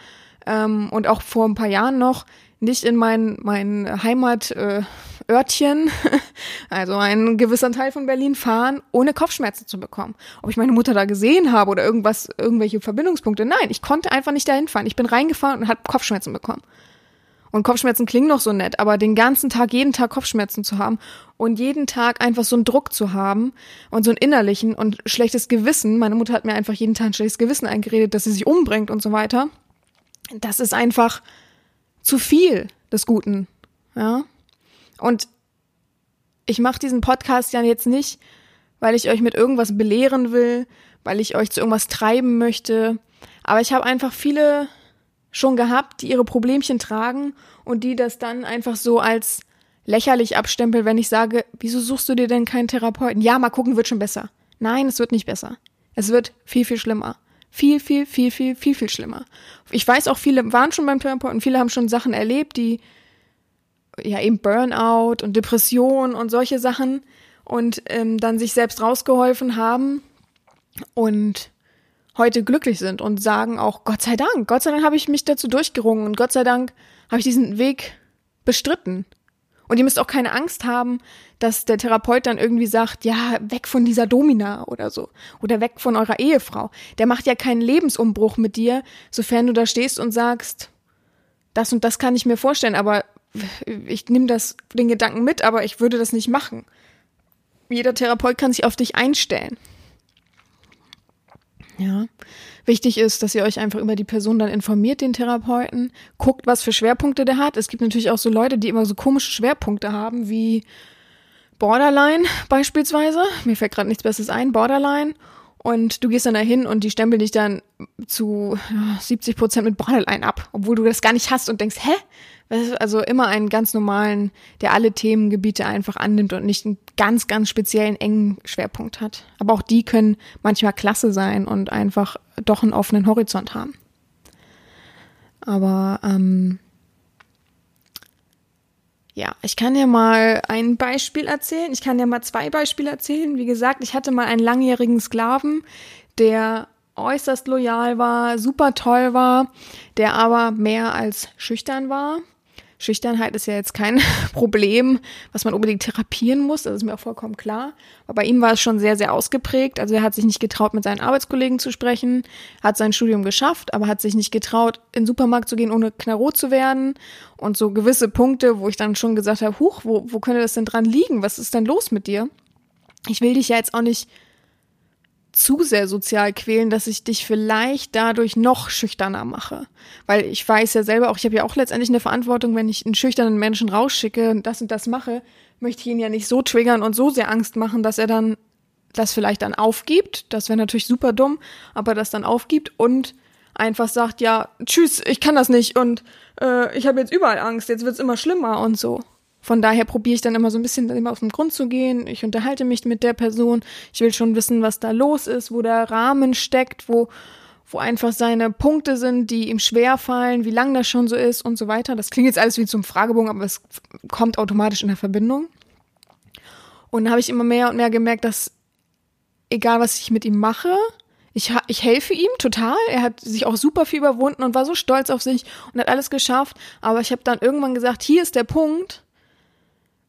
ähm, und auch vor ein paar Jahren noch nicht in mein, mein Heimat, äh, (laughs) also ein gewisser Teil von Berlin fahren, ohne Kopfschmerzen zu bekommen. Ob ich meine Mutter da gesehen habe oder irgendwas, irgendwelche Verbindungspunkte. Nein, ich konnte einfach nicht dahin fahren. Ich bin reingefahren und habe Kopfschmerzen bekommen. Und Kopfschmerzen klingen noch so nett, aber den ganzen Tag, jeden Tag Kopfschmerzen zu haben und jeden Tag einfach so einen Druck zu haben und so einen innerlichen und schlechtes Gewissen. Meine Mutter hat mir einfach jeden Tag ein schlechtes Gewissen eingeredet, dass sie sich umbringt und so weiter. Das ist einfach zu viel des Guten. Ja. Und ich mache diesen Podcast ja jetzt nicht, weil ich euch mit irgendwas belehren will, weil ich euch zu irgendwas treiben möchte. Aber ich habe einfach viele schon gehabt, die ihre Problemchen tragen und die das dann einfach so als lächerlich abstempeln, wenn ich sage, wieso suchst du dir denn keinen Therapeuten? Ja, mal gucken, wird schon besser. Nein, es wird nicht besser. Es wird viel, viel schlimmer. Viel, viel, viel, viel, viel, viel schlimmer. Ich weiß auch, viele waren schon beim Therapeuten, viele haben schon Sachen erlebt, die ja eben Burnout und Depression und solche Sachen und ähm, dann sich selbst rausgeholfen haben und heute glücklich sind und sagen auch Gott sei Dank, Gott sei Dank habe ich mich dazu durchgerungen und Gott sei Dank habe ich diesen Weg bestritten. Und ihr müsst auch keine Angst haben, dass der Therapeut dann irgendwie sagt, ja, weg von dieser Domina oder so. Oder weg von eurer Ehefrau. Der macht ja keinen Lebensumbruch mit dir, sofern du da stehst und sagst, das und das kann ich mir vorstellen, aber ich nehme das, den Gedanken mit, aber ich würde das nicht machen. Jeder Therapeut kann sich auf dich einstellen. Ja. Wichtig ist, dass ihr euch einfach über die Person dann informiert, den Therapeuten, guckt, was für Schwerpunkte der hat. Es gibt natürlich auch so Leute, die immer so komische Schwerpunkte haben, wie Borderline beispielsweise. Mir fällt gerade nichts Besseres ein, Borderline. Und du gehst dann dahin und die stempeln dich dann zu 70 Prozent mit Borderline ab, obwohl du das gar nicht hast und denkst, hä? Also immer einen ganz normalen, der alle Themengebiete einfach annimmt und nicht einen ganz, ganz speziellen engen Schwerpunkt hat. Aber auch die können manchmal klasse sein und einfach doch einen offenen Horizont haben. Aber ähm, ja, ich kann dir mal ein Beispiel erzählen. Ich kann dir mal zwei Beispiele erzählen. Wie gesagt, ich hatte mal einen langjährigen Sklaven, der äußerst loyal war, super toll war, der aber mehr als schüchtern war. Schüchternheit ist ja jetzt kein (laughs) Problem, was man unbedingt therapieren muss, das ist mir auch vollkommen klar. Aber bei ihm war es schon sehr, sehr ausgeprägt. Also er hat sich nicht getraut, mit seinen Arbeitskollegen zu sprechen, hat sein Studium geschafft, aber hat sich nicht getraut, in den Supermarkt zu gehen, ohne knarrot zu werden. Und so gewisse Punkte, wo ich dann schon gesagt habe, huch, wo, wo könnte das denn dran liegen? Was ist denn los mit dir? Ich will dich ja jetzt auch nicht zu sehr sozial quälen, dass ich dich vielleicht dadurch noch schüchterner mache. Weil ich weiß ja selber auch, ich habe ja auch letztendlich eine Verantwortung, wenn ich einen schüchternen Menschen rausschicke und das und das mache, möchte ich ihn ja nicht so triggern und so sehr Angst machen, dass er dann das vielleicht dann aufgibt. Das wäre natürlich super dumm, aber das dann aufgibt und einfach sagt, ja, tschüss, ich kann das nicht und äh, ich habe jetzt überall Angst, jetzt wird's immer schlimmer und so. Von daher probiere ich dann immer so ein bisschen immer auf den Grund zu gehen. Ich unterhalte mich mit der Person. Ich will schon wissen, was da los ist, wo der Rahmen steckt, wo, wo einfach seine Punkte sind, die ihm schwer fallen, wie lang das schon so ist und so weiter. Das klingt jetzt alles wie zum Fragebogen, aber es kommt automatisch in der Verbindung. Und dann habe ich immer mehr und mehr gemerkt, dass egal was ich mit ihm mache, ich, ich helfe ihm total. Er hat sich auch super viel überwunden und war so stolz auf sich und hat alles geschafft. Aber ich habe dann irgendwann gesagt, hier ist der Punkt,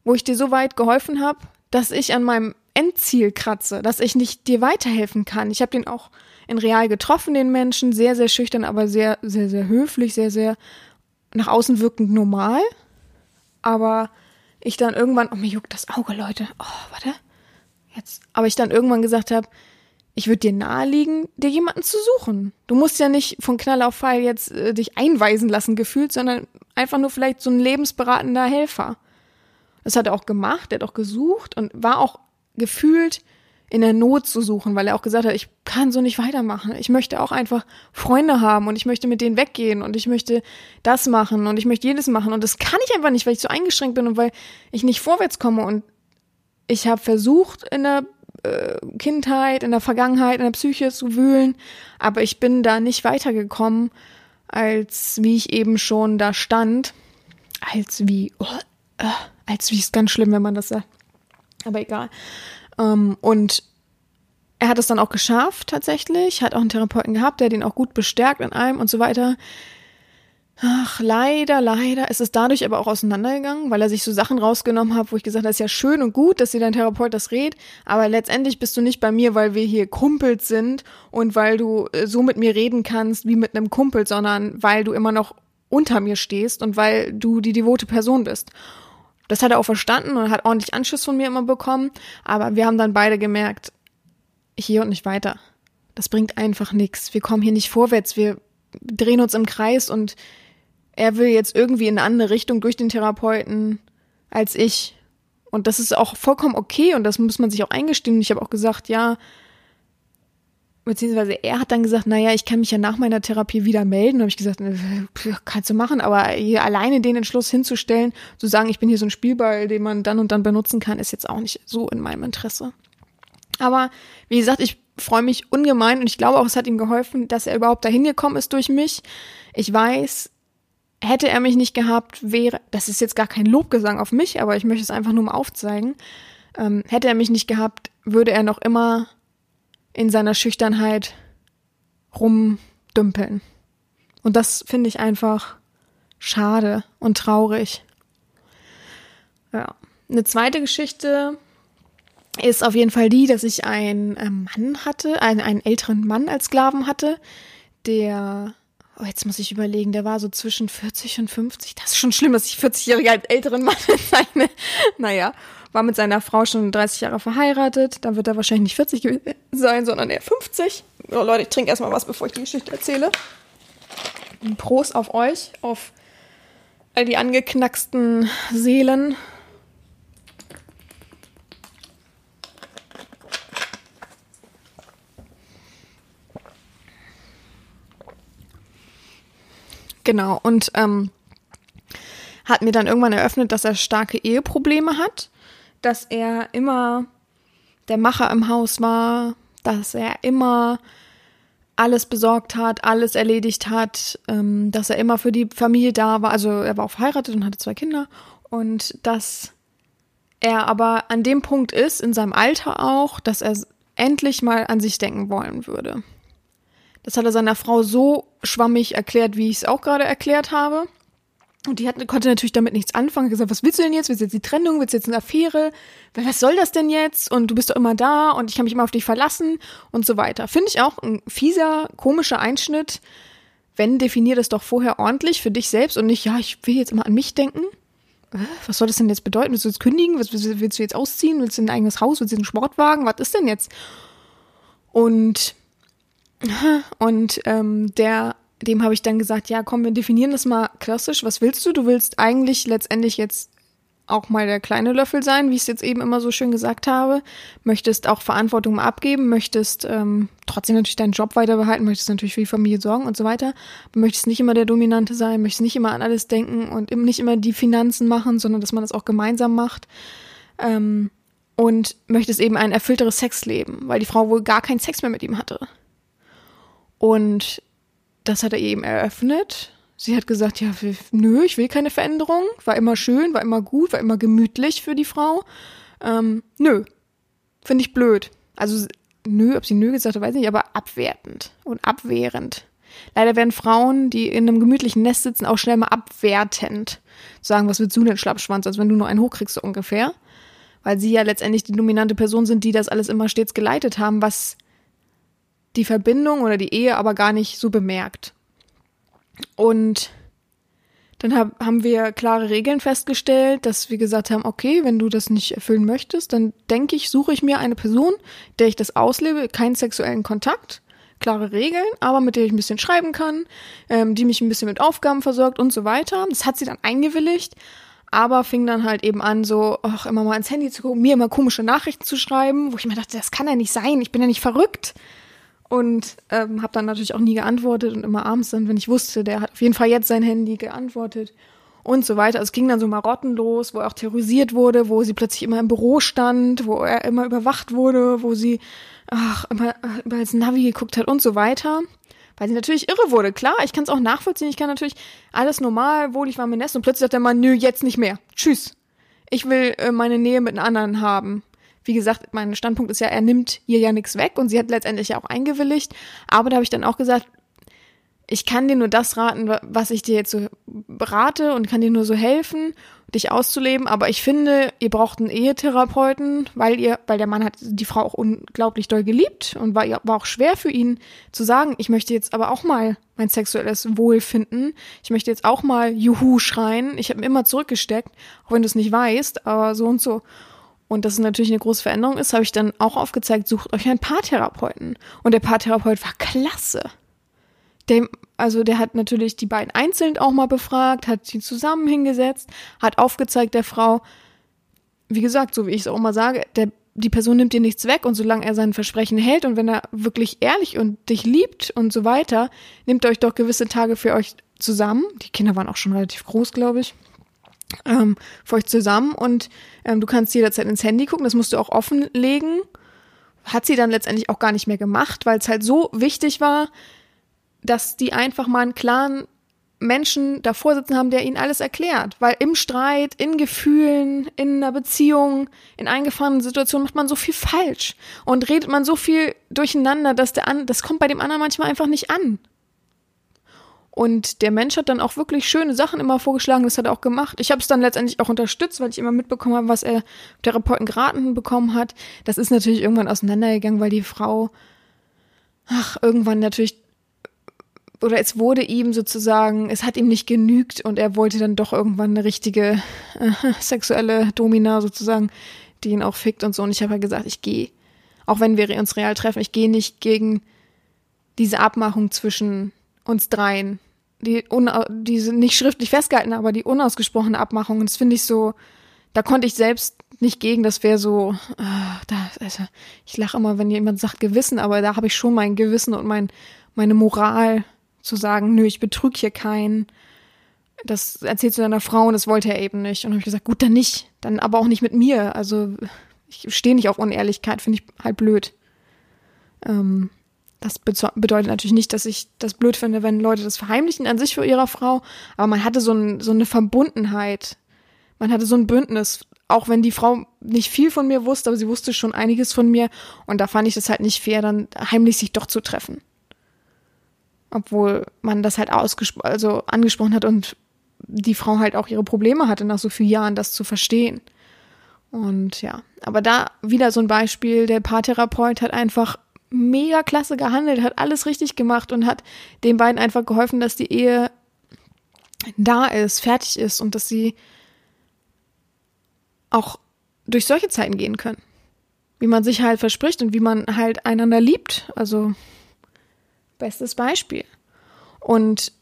wo ich dir so weit geholfen habe, dass ich an meinem Endziel kratze, dass ich nicht dir weiterhelfen kann. Ich habe den auch in real getroffen, den Menschen, sehr, sehr schüchtern, aber sehr, sehr, sehr höflich, sehr, sehr nach außen wirkend normal. Aber ich dann irgendwann, oh mir juckt das Auge, Leute. Oh, warte. Jetzt. Aber ich dann irgendwann gesagt habe, ich würde dir naheliegen, dir jemanden zu suchen. Du musst ja nicht von Knall auf Fall jetzt äh, dich einweisen lassen gefühlt, sondern einfach nur vielleicht so ein lebensberatender Helfer. Das hat er auch gemacht, er hat auch gesucht und war auch gefühlt in der Not zu suchen, weil er auch gesagt hat, ich kann so nicht weitermachen. Ich möchte auch einfach Freunde haben und ich möchte mit denen weggehen und ich möchte das machen und ich möchte jedes machen und das kann ich einfach nicht, weil ich so eingeschränkt bin und weil ich nicht vorwärts komme und ich habe versucht in der äh, Kindheit, in der Vergangenheit, in der Psyche zu wühlen, aber ich bin da nicht weitergekommen, als wie ich eben schon da stand, als wie oh, äh, als wie ist ganz schlimm, wenn man das sagt. Aber egal. Ähm, und er hat es dann auch geschafft, tatsächlich. Hat auch einen Therapeuten gehabt, der den auch gut bestärkt in allem und so weiter. Ach, leider, leider ist es dadurch aber auch auseinandergegangen, weil er sich so Sachen rausgenommen hat, wo ich gesagt habe, das ist ja schön und gut, dass dir dein Therapeut das redet, aber letztendlich bist du nicht bei mir, weil wir hier Kumpels sind und weil du äh, so mit mir reden kannst wie mit einem Kumpel, sondern weil du immer noch unter mir stehst und weil du die devote Person bist. Das hat er auch verstanden und hat ordentlich Anschluss von mir immer bekommen, aber wir haben dann beide gemerkt, hier und nicht weiter. Das bringt einfach nichts. Wir kommen hier nicht vorwärts, wir drehen uns im Kreis und er will jetzt irgendwie in eine andere Richtung durch den Therapeuten als ich. Und das ist auch vollkommen okay und das muss man sich auch eingestehen. Ich habe auch gesagt, ja, beziehungsweise er hat dann gesagt, naja, ich kann mich ja nach meiner Therapie wieder melden. Und habe ich gesagt, äh, kannst du machen, aber hier alleine den Entschluss hinzustellen, zu sagen, ich bin hier so ein Spielball, den man dann und dann benutzen kann, ist jetzt auch nicht so in meinem Interesse. Aber wie gesagt, ich freue mich ungemein und ich glaube auch, es hat ihm geholfen, dass er überhaupt dahin gekommen ist durch mich. Ich weiß, hätte er mich nicht gehabt, wäre, das ist jetzt gar kein Lobgesang auf mich, aber ich möchte es einfach nur mal aufzeigen. Ähm, hätte er mich nicht gehabt, würde er noch immer in seiner Schüchternheit rumdümpeln. Und das finde ich einfach schade und traurig. Ja. Eine zweite Geschichte ist auf jeden Fall die, dass ich einen ähm, Mann hatte, einen, einen älteren Mann als Sklaven hatte, der oh, jetzt muss ich überlegen, der war so zwischen 40 und 50. Das ist schon schlimm, dass ich 40-Jährige als älteren Mann (laughs) seine, naja, war mit seiner Frau schon 30 Jahre verheiratet. Dann wird er wahrscheinlich nicht 40 sein, sondern eher 50. Oh, Leute, ich trinke erstmal was, bevor ich die Geschichte erzähle. Prost auf euch, auf all die angeknacksten Seelen. Genau, und ähm, hat mir dann irgendwann eröffnet, dass er starke Eheprobleme hat, dass er immer der Macher im Haus war, dass er immer alles besorgt hat, alles erledigt hat, ähm, dass er immer für die Familie da war. Also er war auch verheiratet und hatte zwei Kinder und dass er aber an dem Punkt ist, in seinem Alter auch, dass er endlich mal an sich denken wollen würde. Das hat er seiner Frau so schwammig erklärt, wie ich es auch gerade erklärt habe. Und die hat, konnte natürlich damit nichts anfangen. Hat gesagt, was willst du denn jetzt? Willst du jetzt die Trennung? Willst du jetzt eine Affäre? Was soll das denn jetzt? Und du bist doch immer da und ich kann mich immer auf dich verlassen und so weiter. Finde ich auch ein fieser, komischer Einschnitt. Wenn, definier das doch vorher ordentlich für dich selbst und nicht, ja, ich will jetzt immer an mich denken. Was soll das denn jetzt bedeuten? Willst du jetzt kündigen? Was, willst du jetzt ausziehen? Willst du ein eigenes Haus? Willst du einen Sportwagen? Was ist denn jetzt? Und und ähm, der, dem habe ich dann gesagt, ja, komm, wir definieren das mal klassisch. Was willst du? Du willst eigentlich letztendlich jetzt auch mal der kleine Löffel sein, wie ich es jetzt eben immer so schön gesagt habe. Möchtest auch Verantwortung abgeben, möchtest ähm, trotzdem natürlich deinen Job weiter behalten, möchtest natürlich für die Familie sorgen und so weiter. Möchtest nicht immer der Dominante sein, möchtest nicht immer an alles denken und nicht immer die Finanzen machen, sondern dass man das auch gemeinsam macht. Ähm, und möchtest eben ein erfüllteres Sexleben, weil die Frau wohl gar keinen Sex mehr mit ihm hatte. Und das hat er eben eröffnet. Sie hat gesagt, ja, nö, ich will keine Veränderung. War immer schön, war immer gut, war immer gemütlich für die Frau. Ähm, nö, finde ich blöd. Also nö, ob sie nö gesagt hat, weiß ich nicht, aber abwertend und abwehrend. Leider werden Frauen, die in einem gemütlichen Nest sitzen, auch schnell mal abwertend sagen, was willst du denn, Schlappschwanz, als wenn du nur einen hochkriegst, so ungefähr. Weil sie ja letztendlich die dominante Person sind, die das alles immer stets geleitet haben, was die Verbindung oder die Ehe aber gar nicht so bemerkt. Und dann hab, haben wir klare Regeln festgestellt, dass wir gesagt haben, okay, wenn du das nicht erfüllen möchtest, dann denke ich, suche ich mir eine Person, der ich das auslebe, keinen sexuellen Kontakt, klare Regeln, aber mit der ich ein bisschen schreiben kann, ähm, die mich ein bisschen mit Aufgaben versorgt und so weiter. Das hat sie dann eingewilligt, aber fing dann halt eben an, so ach, immer mal ins Handy zu gucken, mir immer komische Nachrichten zu schreiben, wo ich mir dachte, das kann ja nicht sein, ich bin ja nicht verrückt und ähm, habe dann natürlich auch nie geantwortet und immer abends dann, wenn ich wusste, der hat auf jeden Fall jetzt sein Handy geantwortet und so weiter. Also es ging dann so Marotten los, wo er auch terrorisiert wurde, wo sie plötzlich immer im Büro stand, wo er immer überwacht wurde, wo sie ach, immer, immer als Navi geguckt hat und so weiter. Weil sie natürlich irre wurde. Klar, ich kann es auch nachvollziehen. Ich kann natürlich alles normal, wohlig war mir Nest und plötzlich sagt der Mann, nö, jetzt nicht mehr. Tschüss. Ich will äh, meine Nähe mit einem anderen haben wie gesagt, mein Standpunkt ist ja, er nimmt ihr ja nichts weg und sie hat letztendlich ja auch eingewilligt. Aber da habe ich dann auch gesagt, ich kann dir nur das raten, wa- was ich dir jetzt so rate und kann dir nur so helfen, dich auszuleben. Aber ich finde, ihr braucht einen Ehetherapeuten, weil ihr, weil der Mann hat die Frau auch unglaublich doll geliebt und war, war auch schwer für ihn zu sagen, ich möchte jetzt aber auch mal mein sexuelles Wohlfinden. Ich möchte jetzt auch mal Juhu schreien. Ich habe immer zurückgesteckt, auch wenn du es nicht weißt, aber so und so. Und dass es natürlich eine große Veränderung ist, habe ich dann auch aufgezeigt, sucht euch einen Paartherapeuten. Und der Paartherapeut war klasse. Der, also der hat natürlich die beiden einzeln auch mal befragt, hat sie zusammen hingesetzt, hat aufgezeigt der Frau, wie gesagt, so wie ich es auch immer sage, der, die Person nimmt dir nichts weg und solange er sein Versprechen hält und wenn er wirklich ehrlich und dich liebt und so weiter, nimmt er euch doch gewisse Tage für euch zusammen. Die Kinder waren auch schon relativ groß, glaube ich ähm, für euch zusammen und ähm, du kannst jederzeit ins Handy gucken, das musst du auch offenlegen. Hat sie dann letztendlich auch gar nicht mehr gemacht, weil es halt so wichtig war, dass die einfach mal einen klaren Menschen davor sitzen haben, der ihnen alles erklärt. Weil im Streit, in Gefühlen, in einer Beziehung, in eingefahrenen Situationen macht man so viel falsch und redet man so viel durcheinander, dass der an, das kommt bei dem anderen manchmal einfach nicht an. Und der Mensch hat dann auch wirklich schöne Sachen immer vorgeschlagen, das hat er auch gemacht. Ich habe es dann letztendlich auch unterstützt, weil ich immer mitbekommen habe, was er Therapeuten geraten bekommen hat. Das ist natürlich irgendwann auseinandergegangen, weil die Frau, ach, irgendwann natürlich, oder es wurde ihm sozusagen, es hat ihm nicht genügt und er wollte dann doch irgendwann eine richtige äh, sexuelle Domina sozusagen, die ihn auch fickt und so. Und ich habe halt gesagt, ich gehe, auch wenn wir uns real treffen, ich gehe nicht gegen diese Abmachung zwischen uns dreien, die, die sind nicht schriftlich festgehalten, aber die unausgesprochene Abmachung, das finde ich so, da konnte ich selbst nicht gegen, das wäre so, ah, da, also, ich lache immer, wenn jemand sagt Gewissen, aber da habe ich schon mein Gewissen und mein, meine Moral zu sagen, nö, ich betrüge hier keinen. Das erzählst du deiner Frau und das wollte er eben nicht. Und habe ich gesagt, gut, dann nicht. Dann aber auch nicht mit mir. Also ich stehe nicht auf Unehrlichkeit, finde ich halt blöd. Ähm, das bedeutet natürlich nicht, dass ich das blöd finde, wenn Leute das verheimlichen an sich für ihre Frau, aber man hatte so, ein, so eine Verbundenheit. Man hatte so ein Bündnis, auch wenn die Frau nicht viel von mir wusste, aber sie wusste schon einiges von mir und da fand ich das halt nicht fair, dann heimlich sich doch zu treffen. Obwohl man das halt ausgespro also angesprochen hat und die Frau halt auch ihre Probleme hatte, nach so vielen Jahren das zu verstehen. Und ja, aber da wieder so ein Beispiel, der Paartherapeut hat einfach mega klasse gehandelt, hat alles richtig gemacht und hat den beiden einfach geholfen, dass die Ehe da ist, fertig ist und dass sie auch durch solche Zeiten gehen können. Wie man sich halt verspricht und wie man halt einander liebt. Also bestes Beispiel. Und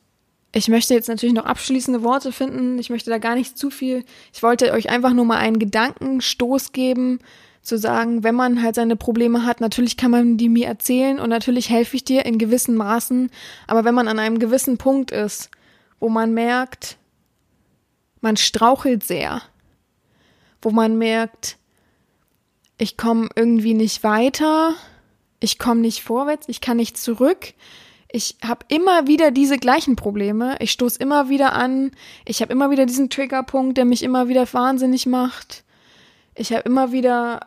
ich möchte jetzt natürlich noch abschließende Worte finden. Ich möchte da gar nicht zu viel. Ich wollte euch einfach nur mal einen Gedankenstoß geben, zu sagen, wenn man halt seine Probleme hat, natürlich kann man die mir erzählen und natürlich helfe ich dir in gewissen Maßen. Aber wenn man an einem gewissen Punkt ist, wo man merkt, man strauchelt sehr, wo man merkt, ich komme irgendwie nicht weiter, ich komme nicht vorwärts, ich kann nicht zurück, ich habe immer wieder diese gleichen Probleme, ich stoße immer wieder an, ich habe immer wieder diesen Triggerpunkt, der mich immer wieder wahnsinnig macht. Ich habe immer wieder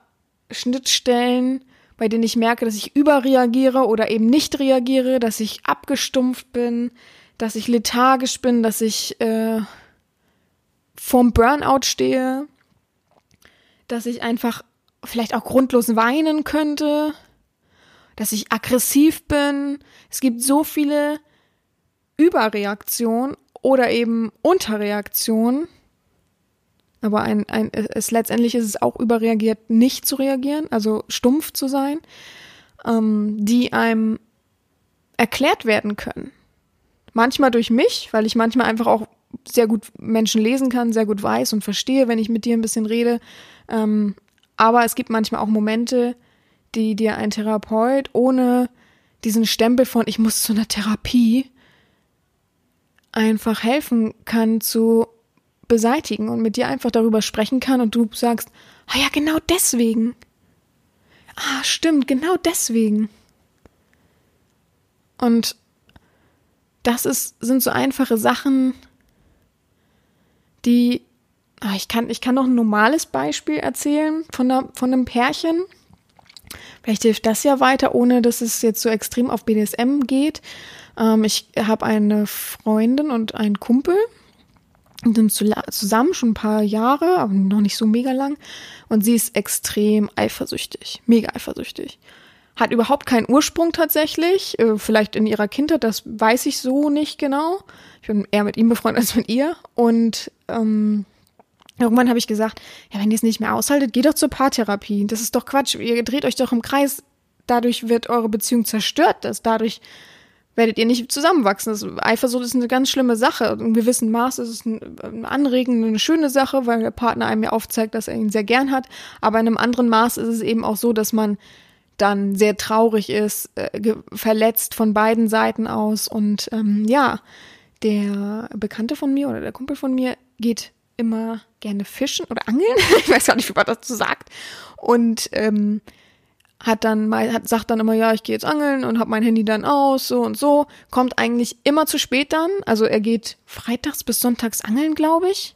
Schnittstellen, bei denen ich merke, dass ich überreagiere oder eben nicht reagiere, dass ich abgestumpft bin, dass ich lethargisch bin, dass ich äh, vorm Burnout stehe, dass ich einfach vielleicht auch grundlos weinen könnte, dass ich aggressiv bin. Es gibt so viele Überreaktionen oder eben Unterreaktionen. Aber ein, ein, es, letztendlich ist es auch überreagiert, nicht zu reagieren, also stumpf zu sein, ähm, die einem erklärt werden können. Manchmal durch mich, weil ich manchmal einfach auch sehr gut Menschen lesen kann, sehr gut weiß und verstehe, wenn ich mit dir ein bisschen rede. Ähm, aber es gibt manchmal auch Momente, die dir ein Therapeut ohne diesen Stempel von ich muss zu einer Therapie einfach helfen kann zu beseitigen und mit dir einfach darüber sprechen kann und du sagst, ah ja, genau deswegen. Ah, stimmt, genau deswegen. Und das ist, sind so einfache Sachen, die, ah, ich kann, ich kann noch ein normales Beispiel erzählen von, einer, von einem Pärchen. Vielleicht hilft das ja weiter, ohne dass es jetzt so extrem auf BDSM geht. Ähm, ich habe eine Freundin und einen Kumpel, und sind zu, zusammen schon ein paar Jahre, aber noch nicht so mega lang. Und sie ist extrem eifersüchtig, mega eifersüchtig. Hat überhaupt keinen Ursprung tatsächlich, äh, vielleicht in ihrer Kindheit, das weiß ich so nicht genau. Ich bin eher mit ihm befreundet als mit ihr. Und ähm, irgendwann habe ich gesagt, ja, wenn ihr es nicht mehr aushaltet, geht doch zur Paartherapie. Das ist doch Quatsch. Ihr dreht euch doch im Kreis. Dadurch wird eure Beziehung zerstört. Das dadurch werdet ihr nicht zusammenwachsen. Das Eifersucht ist eine ganz schlimme Sache. Einem gewissen Maß ist es ein Anregen, eine schöne Sache, weil der Partner einem ja aufzeigt, dass er ihn sehr gern hat. Aber in einem anderen Maß ist es eben auch so, dass man dann sehr traurig ist, äh, verletzt von beiden Seiten aus. Und ähm, ja, der Bekannte von mir oder der Kumpel von mir geht immer gerne fischen oder angeln. (laughs) ich weiß gar nicht, wie man dazu sagt. Und ähm, hat dann mal, hat, sagt dann immer, ja, ich gehe jetzt angeln und habe mein Handy dann aus, so und so. Kommt eigentlich immer zu spät dann. Also er geht freitags bis sonntags angeln, glaube ich.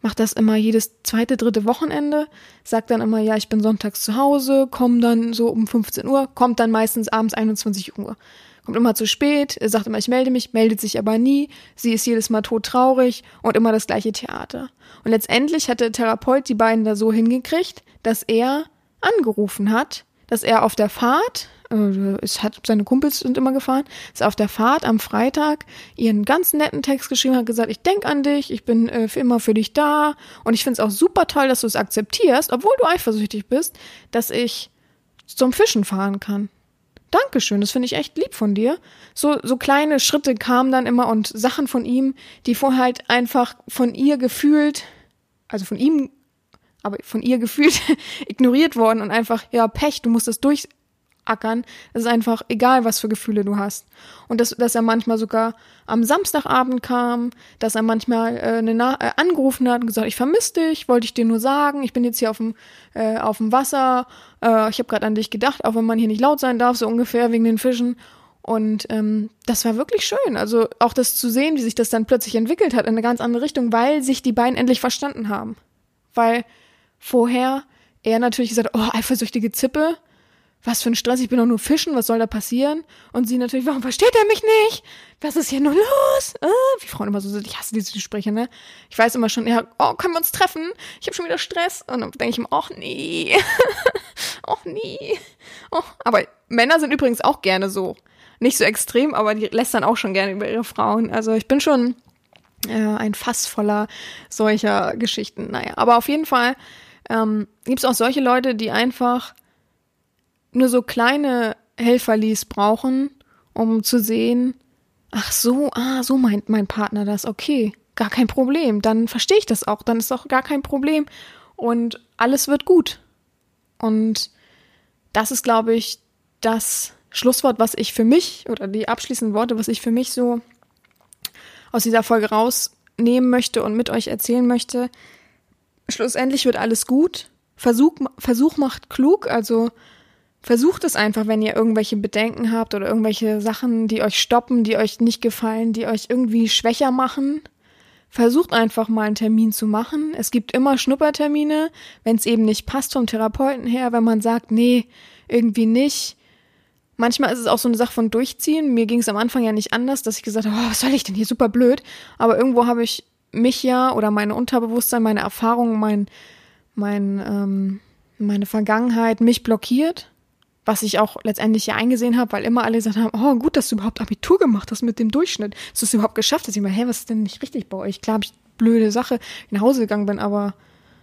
Macht das immer jedes zweite, dritte Wochenende. Sagt dann immer, ja, ich bin sonntags zu Hause, komm dann so um 15 Uhr, kommt dann meistens abends 21 Uhr. Kommt immer zu spät, sagt immer, ich melde mich, meldet sich aber nie. Sie ist jedes Mal todtraurig und immer das gleiche Theater. Und letztendlich hat der Therapeut die beiden da so hingekriegt, dass er angerufen hat dass er auf der Fahrt, äh, es hat seine Kumpels sind immer gefahren, ist auf der Fahrt am Freitag ihren ganz netten Text geschrieben hat, gesagt, ich denk an dich, ich bin äh, für immer für dich da und ich finde es auch super toll, dass du es akzeptierst, obwohl du eifersüchtig bist, dass ich zum Fischen fahren kann. Dankeschön, das finde ich echt lieb von dir. So, so kleine Schritte kamen dann immer und Sachen von ihm, die vorher halt einfach von ihr gefühlt, also von ihm aber von ihr gefühlt (laughs) ignoriert worden und einfach, ja, Pech, du musst das durchackern. Es ist einfach egal, was für Gefühle du hast. Und dass, dass er manchmal sogar am Samstagabend kam, dass er manchmal äh, eine äh, angerufen hat und gesagt, ich vermisse dich, wollte ich dir nur sagen, ich bin jetzt hier auf dem, äh, auf dem Wasser, äh, ich habe gerade an dich gedacht, auch wenn man hier nicht laut sein darf, so ungefähr wegen den Fischen. Und ähm, das war wirklich schön. Also auch das zu sehen, wie sich das dann plötzlich entwickelt hat in eine ganz andere Richtung, weil sich die beiden endlich verstanden haben. Weil vorher er natürlich gesagt, oh, eifersüchtige Zippe, was für ein Stress, ich bin doch nur fischen, was soll da passieren? Und sie natürlich, warum versteht er mich nicht? Was ist hier nur los? Äh, wie Frauen immer so sind, ich hasse diese Sprüche, ne? Ich weiß immer schon, ja, oh, können wir uns treffen? Ich habe schon wieder Stress. Und dann denke ich mir, ach nee, (laughs) ach nee. Oh. Aber Männer sind übrigens auch gerne so. Nicht so extrem, aber die lästern auch schon gerne über ihre Frauen. Also ich bin schon äh, ein Fass voller solcher Geschichten. Naja, aber auf jeden Fall ähm, gibt es auch solche Leute, die einfach nur so kleine Helferlies brauchen, um zu sehen, ach so, ah, so meint mein Partner das, okay, gar kein Problem, dann verstehe ich das auch, dann ist auch gar kein Problem. Und alles wird gut. Und das ist, glaube ich, das Schlusswort, was ich für mich oder die abschließenden Worte, was ich für mich so aus dieser Folge rausnehmen möchte und mit euch erzählen möchte, schlussendlich wird alles gut. Versuch, Versuch macht klug, also versucht es einfach, wenn ihr irgendwelche Bedenken habt oder irgendwelche Sachen, die euch stoppen, die euch nicht gefallen, die euch irgendwie schwächer machen. Versucht einfach mal einen Termin zu machen. Es gibt immer Schnuppertermine, wenn es eben nicht passt vom Therapeuten her, wenn man sagt, nee, irgendwie nicht. Manchmal ist es auch so eine Sache von Durchziehen. Mir ging es am Anfang ja nicht anders, dass ich gesagt habe, oh, was soll ich denn hier super blöd. Aber irgendwo habe ich mich ja oder meine Unterbewusstsein, meine Erfahrungen, mein, mein, ähm, meine Vergangenheit mich blockiert, was ich auch letztendlich ja eingesehen habe, weil immer alle gesagt haben, oh gut, dass du überhaupt Abitur gemacht hast mit dem Durchschnitt, dass du es überhaupt geschafft hast. Ich meine, hä, was ist denn nicht richtig bei euch? Klar habe ich blöde Sache nach Hause gegangen bin, aber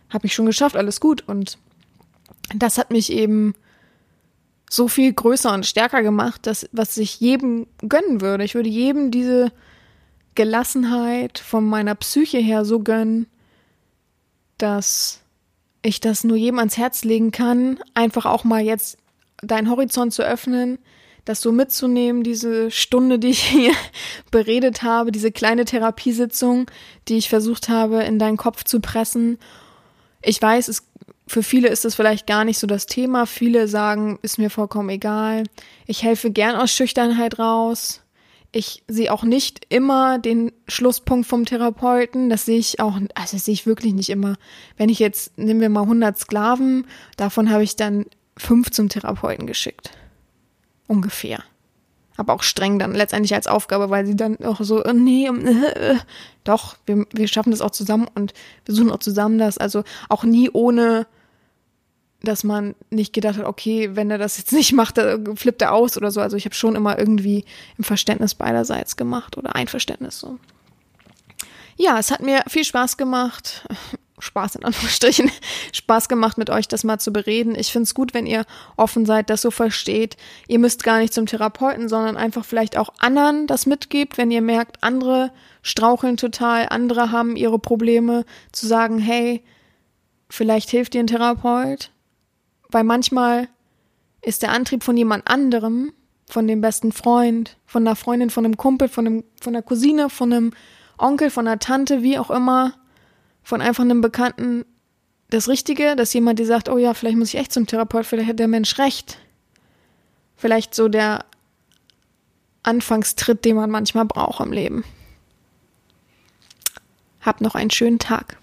habe ich schon geschafft, alles gut. Und das hat mich eben so viel größer und stärker gemacht, dass was ich jedem gönnen würde. Ich würde jedem diese Gelassenheit von meiner Psyche her so gönnen, dass ich das nur jedem ans Herz legen kann, einfach auch mal jetzt deinen Horizont zu öffnen, das so mitzunehmen, diese Stunde, die ich hier (laughs) beredet habe, diese kleine Therapiesitzung, die ich versucht habe, in deinen Kopf zu pressen. Ich weiß, es, für viele ist das vielleicht gar nicht so das Thema. Viele sagen, ist mir vollkommen egal. Ich helfe gern aus Schüchternheit raus ich sehe auch nicht immer den Schlusspunkt vom Therapeuten. Das sehe ich auch, also das sehe ich wirklich nicht immer. Wenn ich jetzt, nehmen wir mal 100 Sklaven, davon habe ich dann fünf zum Therapeuten geschickt. Ungefähr. aber auch streng dann letztendlich als Aufgabe, weil sie dann auch so, äh, nee, äh, (laughs) äh, doch, wir, wir schaffen das auch zusammen und wir suchen auch zusammen das. Also auch nie ohne, dass man nicht gedacht hat, okay, wenn er das jetzt (laughs) nicht macht, dann flippt er aus oder so. Also ich habe schon immer irgendwie im Verständnis beiderseits gemacht oder Einverständnis so. Ja, es hat mir viel Spaß gemacht. (laughs) Spaß in Anführungsstrichen, (laughs) Spaß gemacht, mit euch das mal zu bereden. Ich finde es gut, wenn ihr offen seid, das so versteht. Ihr müsst gar nicht zum Therapeuten, sondern einfach vielleicht auch anderen das mitgibt, wenn ihr merkt, andere straucheln total, andere haben ihre Probleme, zu sagen, hey, vielleicht hilft dir ein Therapeut. Weil manchmal ist der Antrieb von jemand anderem, von dem besten Freund, von einer Freundin, von einem Kumpel, von, einem, von einer Cousine, von einem Onkel, von einer Tante, wie auch immer, von einfach einem Bekannten das Richtige, dass jemand dir sagt, oh ja, vielleicht muss ich echt zum Therapeut, vielleicht hat der Mensch recht. Vielleicht so der Anfangstritt, den man manchmal braucht im Leben. Habt noch einen schönen Tag.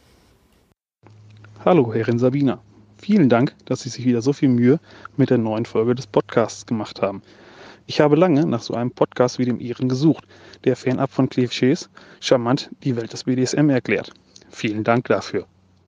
Hallo, Herrin Sabina. Vielen Dank, dass Sie sich wieder so viel Mühe mit der neuen Folge des Podcasts gemacht haben. Ich habe lange nach so einem Podcast wie dem Ihren gesucht, der fernab von Klischees charmant die Welt des BDSM erklärt. Vielen Dank dafür.